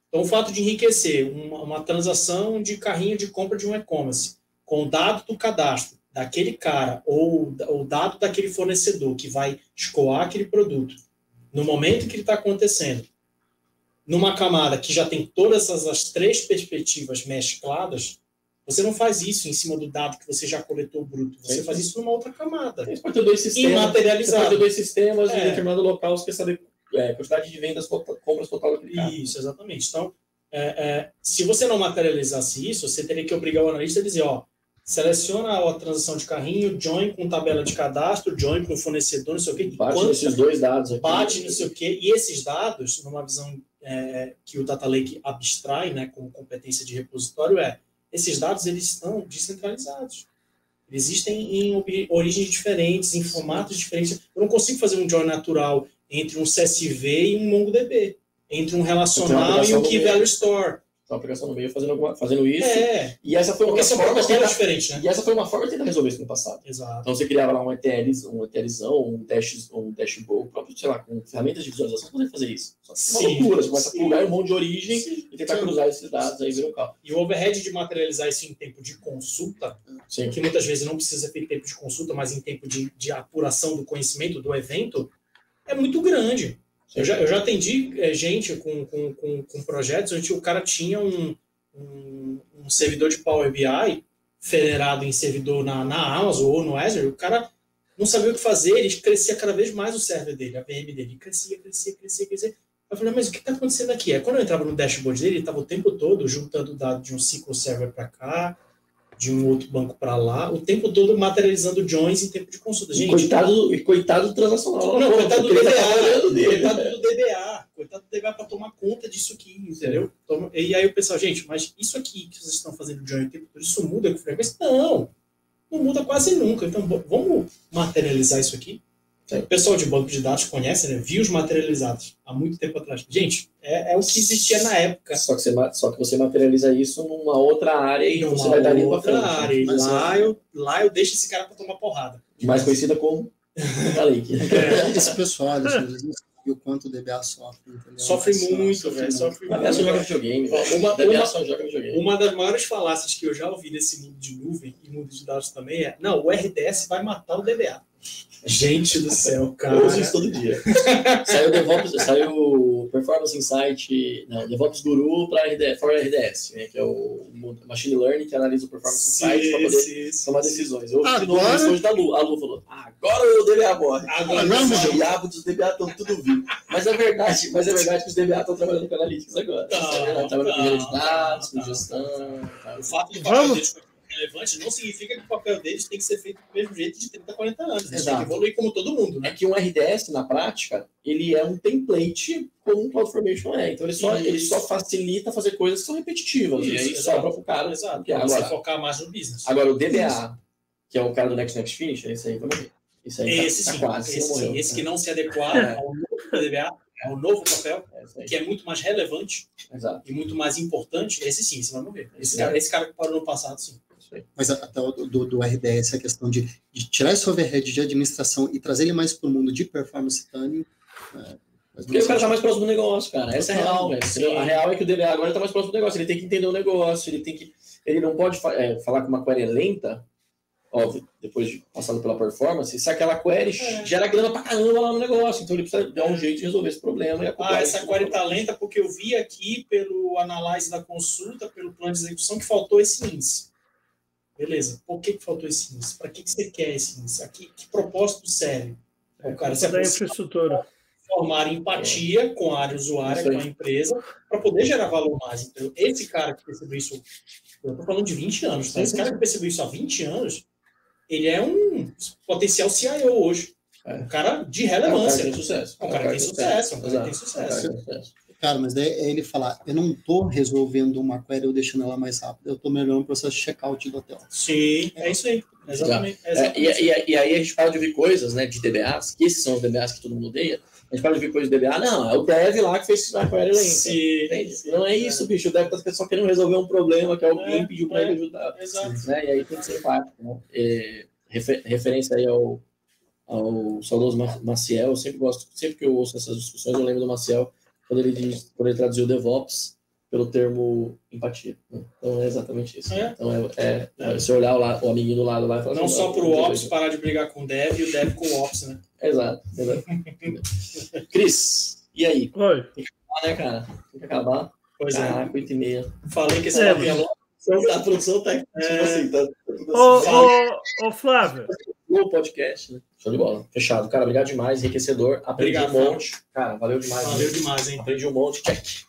[SPEAKER 3] Então, o fato de enriquecer uma, uma transação de carrinho de compra de um e-commerce com o dado do cadastro daquele cara ou o dado daquele fornecedor que vai escoar aquele produto no momento que ele está acontecendo, numa camada que já tem todas essas as três perspectivas mescladas, você não faz isso em cima do dado que você já coletou bruto. Você
[SPEAKER 2] Sim.
[SPEAKER 3] faz isso numa outra camada.
[SPEAKER 2] Você pode ter dois sistemas. Você pode
[SPEAKER 3] Imaterializado.
[SPEAKER 2] ter dois sistemas em
[SPEAKER 3] É.
[SPEAKER 2] determinado local, você quer saber é, quantidade de vendas, compras total cara.
[SPEAKER 3] Isso, exatamente. Então, é, é, se você não materializasse isso, você teria que obrigar o analista a dizer, ó, seleciona a transação de carrinho, join com tabela de cadastro, join com fornecedor, não sei o quê.
[SPEAKER 2] Bate
[SPEAKER 3] Quanto-
[SPEAKER 2] nesses dois dados aqui.
[SPEAKER 3] bate não sei o quê. E esses dados, numa visão é, que o Data Lake abstrai, né, como competência de repositório, é esses dados eles estão descentralizados. Eles existem em origens diferentes, em formatos diferentes. Eu não consigo fazer um join natural entre um CSV e um MongoDB, entre um relacional e um Key. Value Store.
[SPEAKER 2] Uma aplicação no meio fazendo, alguma- fazendo isso.
[SPEAKER 3] É,
[SPEAKER 2] E essa foi uma
[SPEAKER 3] porque
[SPEAKER 2] forma de
[SPEAKER 3] protocolos
[SPEAKER 2] tentar,
[SPEAKER 3] diferentes, né?
[SPEAKER 2] e essa foi uma forma de tentar resolver isso no passado.
[SPEAKER 3] Exato.
[SPEAKER 2] Então você criava lá um ETL, um ETLzão, um dash, um dashboard, próprio, sei lá, com ferramentas de visualização, você fazer isso. Só que é uma loucura, você começa a plugar um monte de origem
[SPEAKER 3] Sim.
[SPEAKER 2] e tentar
[SPEAKER 3] Sim.
[SPEAKER 2] cruzar esses dados aí vira um carro.
[SPEAKER 3] E o overhead de materializar isso em tempo de consulta
[SPEAKER 2] Sim.
[SPEAKER 3] que muitas vezes não precisa em tempo de consulta, mas em tempo de, de apuração do conhecimento do evento, é muito grande. Eu já, eu já atendi eh, gente com, com, com, com projetos onde o cara tinha um, um, um servidor de Power BI federado em servidor na, na Amazon ou no Azure, o cara não sabia o que fazer, ele crescia cada vez mais o server dele, a VM dele, crescia, crescia, crescia, crescia. Eu falei, mas o que está acontecendo aqui? É quando eu entrava no dashboard dele, ele estava o tempo todo juntando dados de um SQL Server para cá, de um outro banco para lá, o tempo todo materializando joins em tempo de consulta. Gente,
[SPEAKER 2] coitado, e coitado do transacional.
[SPEAKER 3] não, coitado do
[SPEAKER 2] porque ele tá
[SPEAKER 3] DBA, coitado do DBA, coitado do DBA para tomar conta disso aqui, entendeu? Toma- E aí o pessoal, gente, mas isso aqui que vocês estão fazendo join o tempo todo, isso muda com frequência? Não, não muda quase nunca. Então vamos materializar isso aqui.
[SPEAKER 2] Sim.
[SPEAKER 3] O pessoal de banco de dados conhece, né? Views materializados há muito tempo atrás. Gente, é, é o que existia na época.
[SPEAKER 2] Só que, você, só que você materializa isso numa outra área e
[SPEAKER 3] Numa
[SPEAKER 2] você vai dar linha pra
[SPEAKER 3] outra
[SPEAKER 2] frente.
[SPEAKER 3] área. E
[SPEAKER 4] Mas
[SPEAKER 3] lá,
[SPEAKER 4] é-
[SPEAKER 3] eu, lá eu deixo esse cara para tomar porrada.
[SPEAKER 2] Mais conhecida como Data Lake.
[SPEAKER 4] Esse pessoal, Alexandre, eles não sabem o quanto o DBA sofre, entendeu?
[SPEAKER 3] Sofre
[SPEAKER 4] Mas,
[SPEAKER 3] muito,
[SPEAKER 4] sofre
[SPEAKER 3] velho. Sofre
[SPEAKER 2] joga
[SPEAKER 3] muito.
[SPEAKER 2] videogame. Velho.
[SPEAKER 3] uma-
[SPEAKER 2] DBA
[SPEAKER 3] uma-
[SPEAKER 2] só joga videogame.
[SPEAKER 3] Uma das maiores falácias que eu já ouvi nesse mundo de nuvem e mundo de dados também é: não, o RDS vai matar o DBA. Gente do céu, cara.
[SPEAKER 2] Eu uso isso todo dia. saiu DevOps, saiu Performance Insight, não, DevOps Guru para RDS, for RDS, né, que é o Machine Learning que analisa o Performance Insight para poder
[SPEAKER 3] Sim,
[SPEAKER 2] tomar
[SPEAKER 3] sim.
[SPEAKER 2] decisões. Eu ouvi de novo isso hoje da Lu. A Lu falou: agora o DBA morre.
[SPEAKER 3] Agora,
[SPEAKER 4] Agora
[SPEAKER 2] Os diabos dos DBA estão tudo vivo. Mas é verdade, mas é verdade que os DBA estão trabalhando com Analytics agora. É verdade, trabalhando com engenharia de dados, com gestão. tá.
[SPEAKER 4] Vamos.
[SPEAKER 3] deles ser relevante não significa que o papel deles tem que ser feito do mesmo jeito de 30, 40 anos. Eles têm que evoluir como todo mundo,
[SPEAKER 2] É
[SPEAKER 3] né?
[SPEAKER 2] que um RDS, na prática, ele é um template como um CloudFormation é. Então ele só,
[SPEAKER 3] Isso.
[SPEAKER 2] ele só facilita fazer coisas que são repetitivas.
[SPEAKER 3] Isso, exato.
[SPEAKER 2] sobra pro cara.
[SPEAKER 3] Exato.
[SPEAKER 2] que é
[SPEAKER 3] Pra você
[SPEAKER 2] agora,
[SPEAKER 3] focar mais no business.
[SPEAKER 2] agora o DBA, que é o cara do Next Next Finish, esse aí morrer. Esse aí tá-
[SPEAKER 3] esse
[SPEAKER 2] tá,
[SPEAKER 3] sim,
[SPEAKER 2] quase,
[SPEAKER 3] esse, sim. esse que não se adequar
[SPEAKER 2] É.
[SPEAKER 3] ao novo DBA, ao novo papel,
[SPEAKER 2] É,
[SPEAKER 3] que é muito mais relevante
[SPEAKER 2] Exato.
[SPEAKER 3] e muito mais importante, esse sim, esse vai morrer. Esse
[SPEAKER 2] É.
[SPEAKER 3] cara, esse cara que parou no passado, sim.
[SPEAKER 4] Mas até o do, do RDS, a questão de, de tirar esse overhead de administração e trazer ele mais para o mundo de performance tuning. É,
[SPEAKER 2] Porque o cara tá
[SPEAKER 4] sentido.
[SPEAKER 2] mais próximo do negócio, cara. Essa é a real, velho. A real é que o DBA agora tá mais próximo do negócio. Ele tem que entender o negócio, ele tem que. Ele não pode fa- é, falar com uma query lenta. óbvio, depois de passado pela performance, se aquela query
[SPEAKER 3] É.
[SPEAKER 2] gera grana pra caramba lá no negócio. Então ele precisa dar um jeito de resolver esse problema. E a
[SPEAKER 3] Ah, essa query tá lenta porque eu vi aqui pelo analyse da consulta, pelo plano de execução, que faltou esse índice. Beleza. Por que, que faltou esse índice? Para que, que você quer esse índice? Aqui, que propósito serve? O cara se
[SPEAKER 5] da infraestrutura.
[SPEAKER 3] formar empatia com a área usuária, com a empresa, para poder gerar valor mais. Então, esse cara que percebeu isso, eu estou falando de 20 anos, tá? Esse cara que percebeu isso há 20 anos, ele é um potencial CIO hoje.
[SPEAKER 2] É.
[SPEAKER 3] Um cara de
[SPEAKER 2] É um cara que
[SPEAKER 3] relevância.
[SPEAKER 2] tem sucesso.
[SPEAKER 3] Um cara que tem sucesso, um cara que tem sucesso.
[SPEAKER 2] Um cara que tem sucesso.
[SPEAKER 4] Cara, mas daí é ele falar, eu não tô resolvendo uma query ou deixando ela mais rápida, eu tô melhorando o processo de checkout do hotel.
[SPEAKER 3] Sim, é isso aí. Exatamente.
[SPEAKER 2] É,
[SPEAKER 3] exatamente.
[SPEAKER 2] e, e- e aí a gente para de ouvir coisas, né, de DBAs, que esses são os DBAs que todo mundo odeia. A gente para de ouvir coisas de DBA, não, é o dev lá que fez a query lenta.
[SPEAKER 3] Sim,
[SPEAKER 2] Entende?
[SPEAKER 3] sim,
[SPEAKER 2] Não é isso, bicho. O dev tá só querendo resolver um problema que alguém
[SPEAKER 3] É,
[SPEAKER 2] pediu para
[SPEAKER 3] é.
[SPEAKER 2] ele ajudar.
[SPEAKER 3] Exato.
[SPEAKER 2] Né? E aí tem que ser empático. Né? É, refer- referência aí ao, ao saudoso Ma- Maciel, eu sempre gosto, sempre que eu ouço essas discussões, eu lembro do Maciel quando ele, diz, quando ele traduziu DevOps pelo termo empatia. né? Então é exatamente isso.
[SPEAKER 3] É.
[SPEAKER 2] Então é, é, é você olhar o, la- o amiguinho do lado lá e falar
[SPEAKER 3] Não
[SPEAKER 2] assim,
[SPEAKER 3] só
[SPEAKER 2] "Não,
[SPEAKER 3] pro
[SPEAKER 2] não tem
[SPEAKER 3] Ops
[SPEAKER 2] jeito."
[SPEAKER 3] parar de brigar com o Dev e o Dev com o Ops, né?
[SPEAKER 2] Exato. exato. Cris, e aí?
[SPEAKER 5] Oi.
[SPEAKER 2] Ah, né, cara? Tem que acabar.
[SPEAKER 3] Pois é.
[SPEAKER 2] Caraca, 8 e meia.
[SPEAKER 3] Falei que esse
[SPEAKER 5] É,
[SPEAKER 3] papo ia longe.
[SPEAKER 2] A produção tá tipo
[SPEAKER 3] É.
[SPEAKER 2] assim, tá, tudo
[SPEAKER 5] Ô,
[SPEAKER 2] assim.
[SPEAKER 5] ô, ô, Flávio,
[SPEAKER 2] no podcast, né? Show de bola. Fechado. Cara, obrigado demais, enriquecedor. Aprendi
[SPEAKER 3] Obrigado,
[SPEAKER 2] um monte. Cara, valeu demais.
[SPEAKER 3] Valeu
[SPEAKER 2] né?
[SPEAKER 3] demais, hein?
[SPEAKER 2] Aprendi um monte. Check.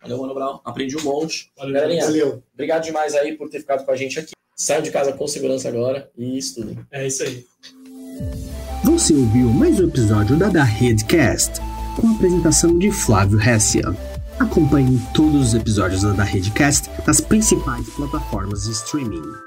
[SPEAKER 2] Valeu, Mano Brown. Aprendi um monte.
[SPEAKER 3] Valeu
[SPEAKER 2] Galerinha.
[SPEAKER 4] Valeu.
[SPEAKER 2] obrigado demais aí por ter ficado com a gente aqui. Saiam de casa com segurança agora e estudem.
[SPEAKER 3] É isso aí.
[SPEAKER 1] Você ouviu mais um episódio da Da Redcast, com a apresentação de Flávio Hessia. Acompanhe todos os episódios da Da Redcast nas principais plataformas de streaming.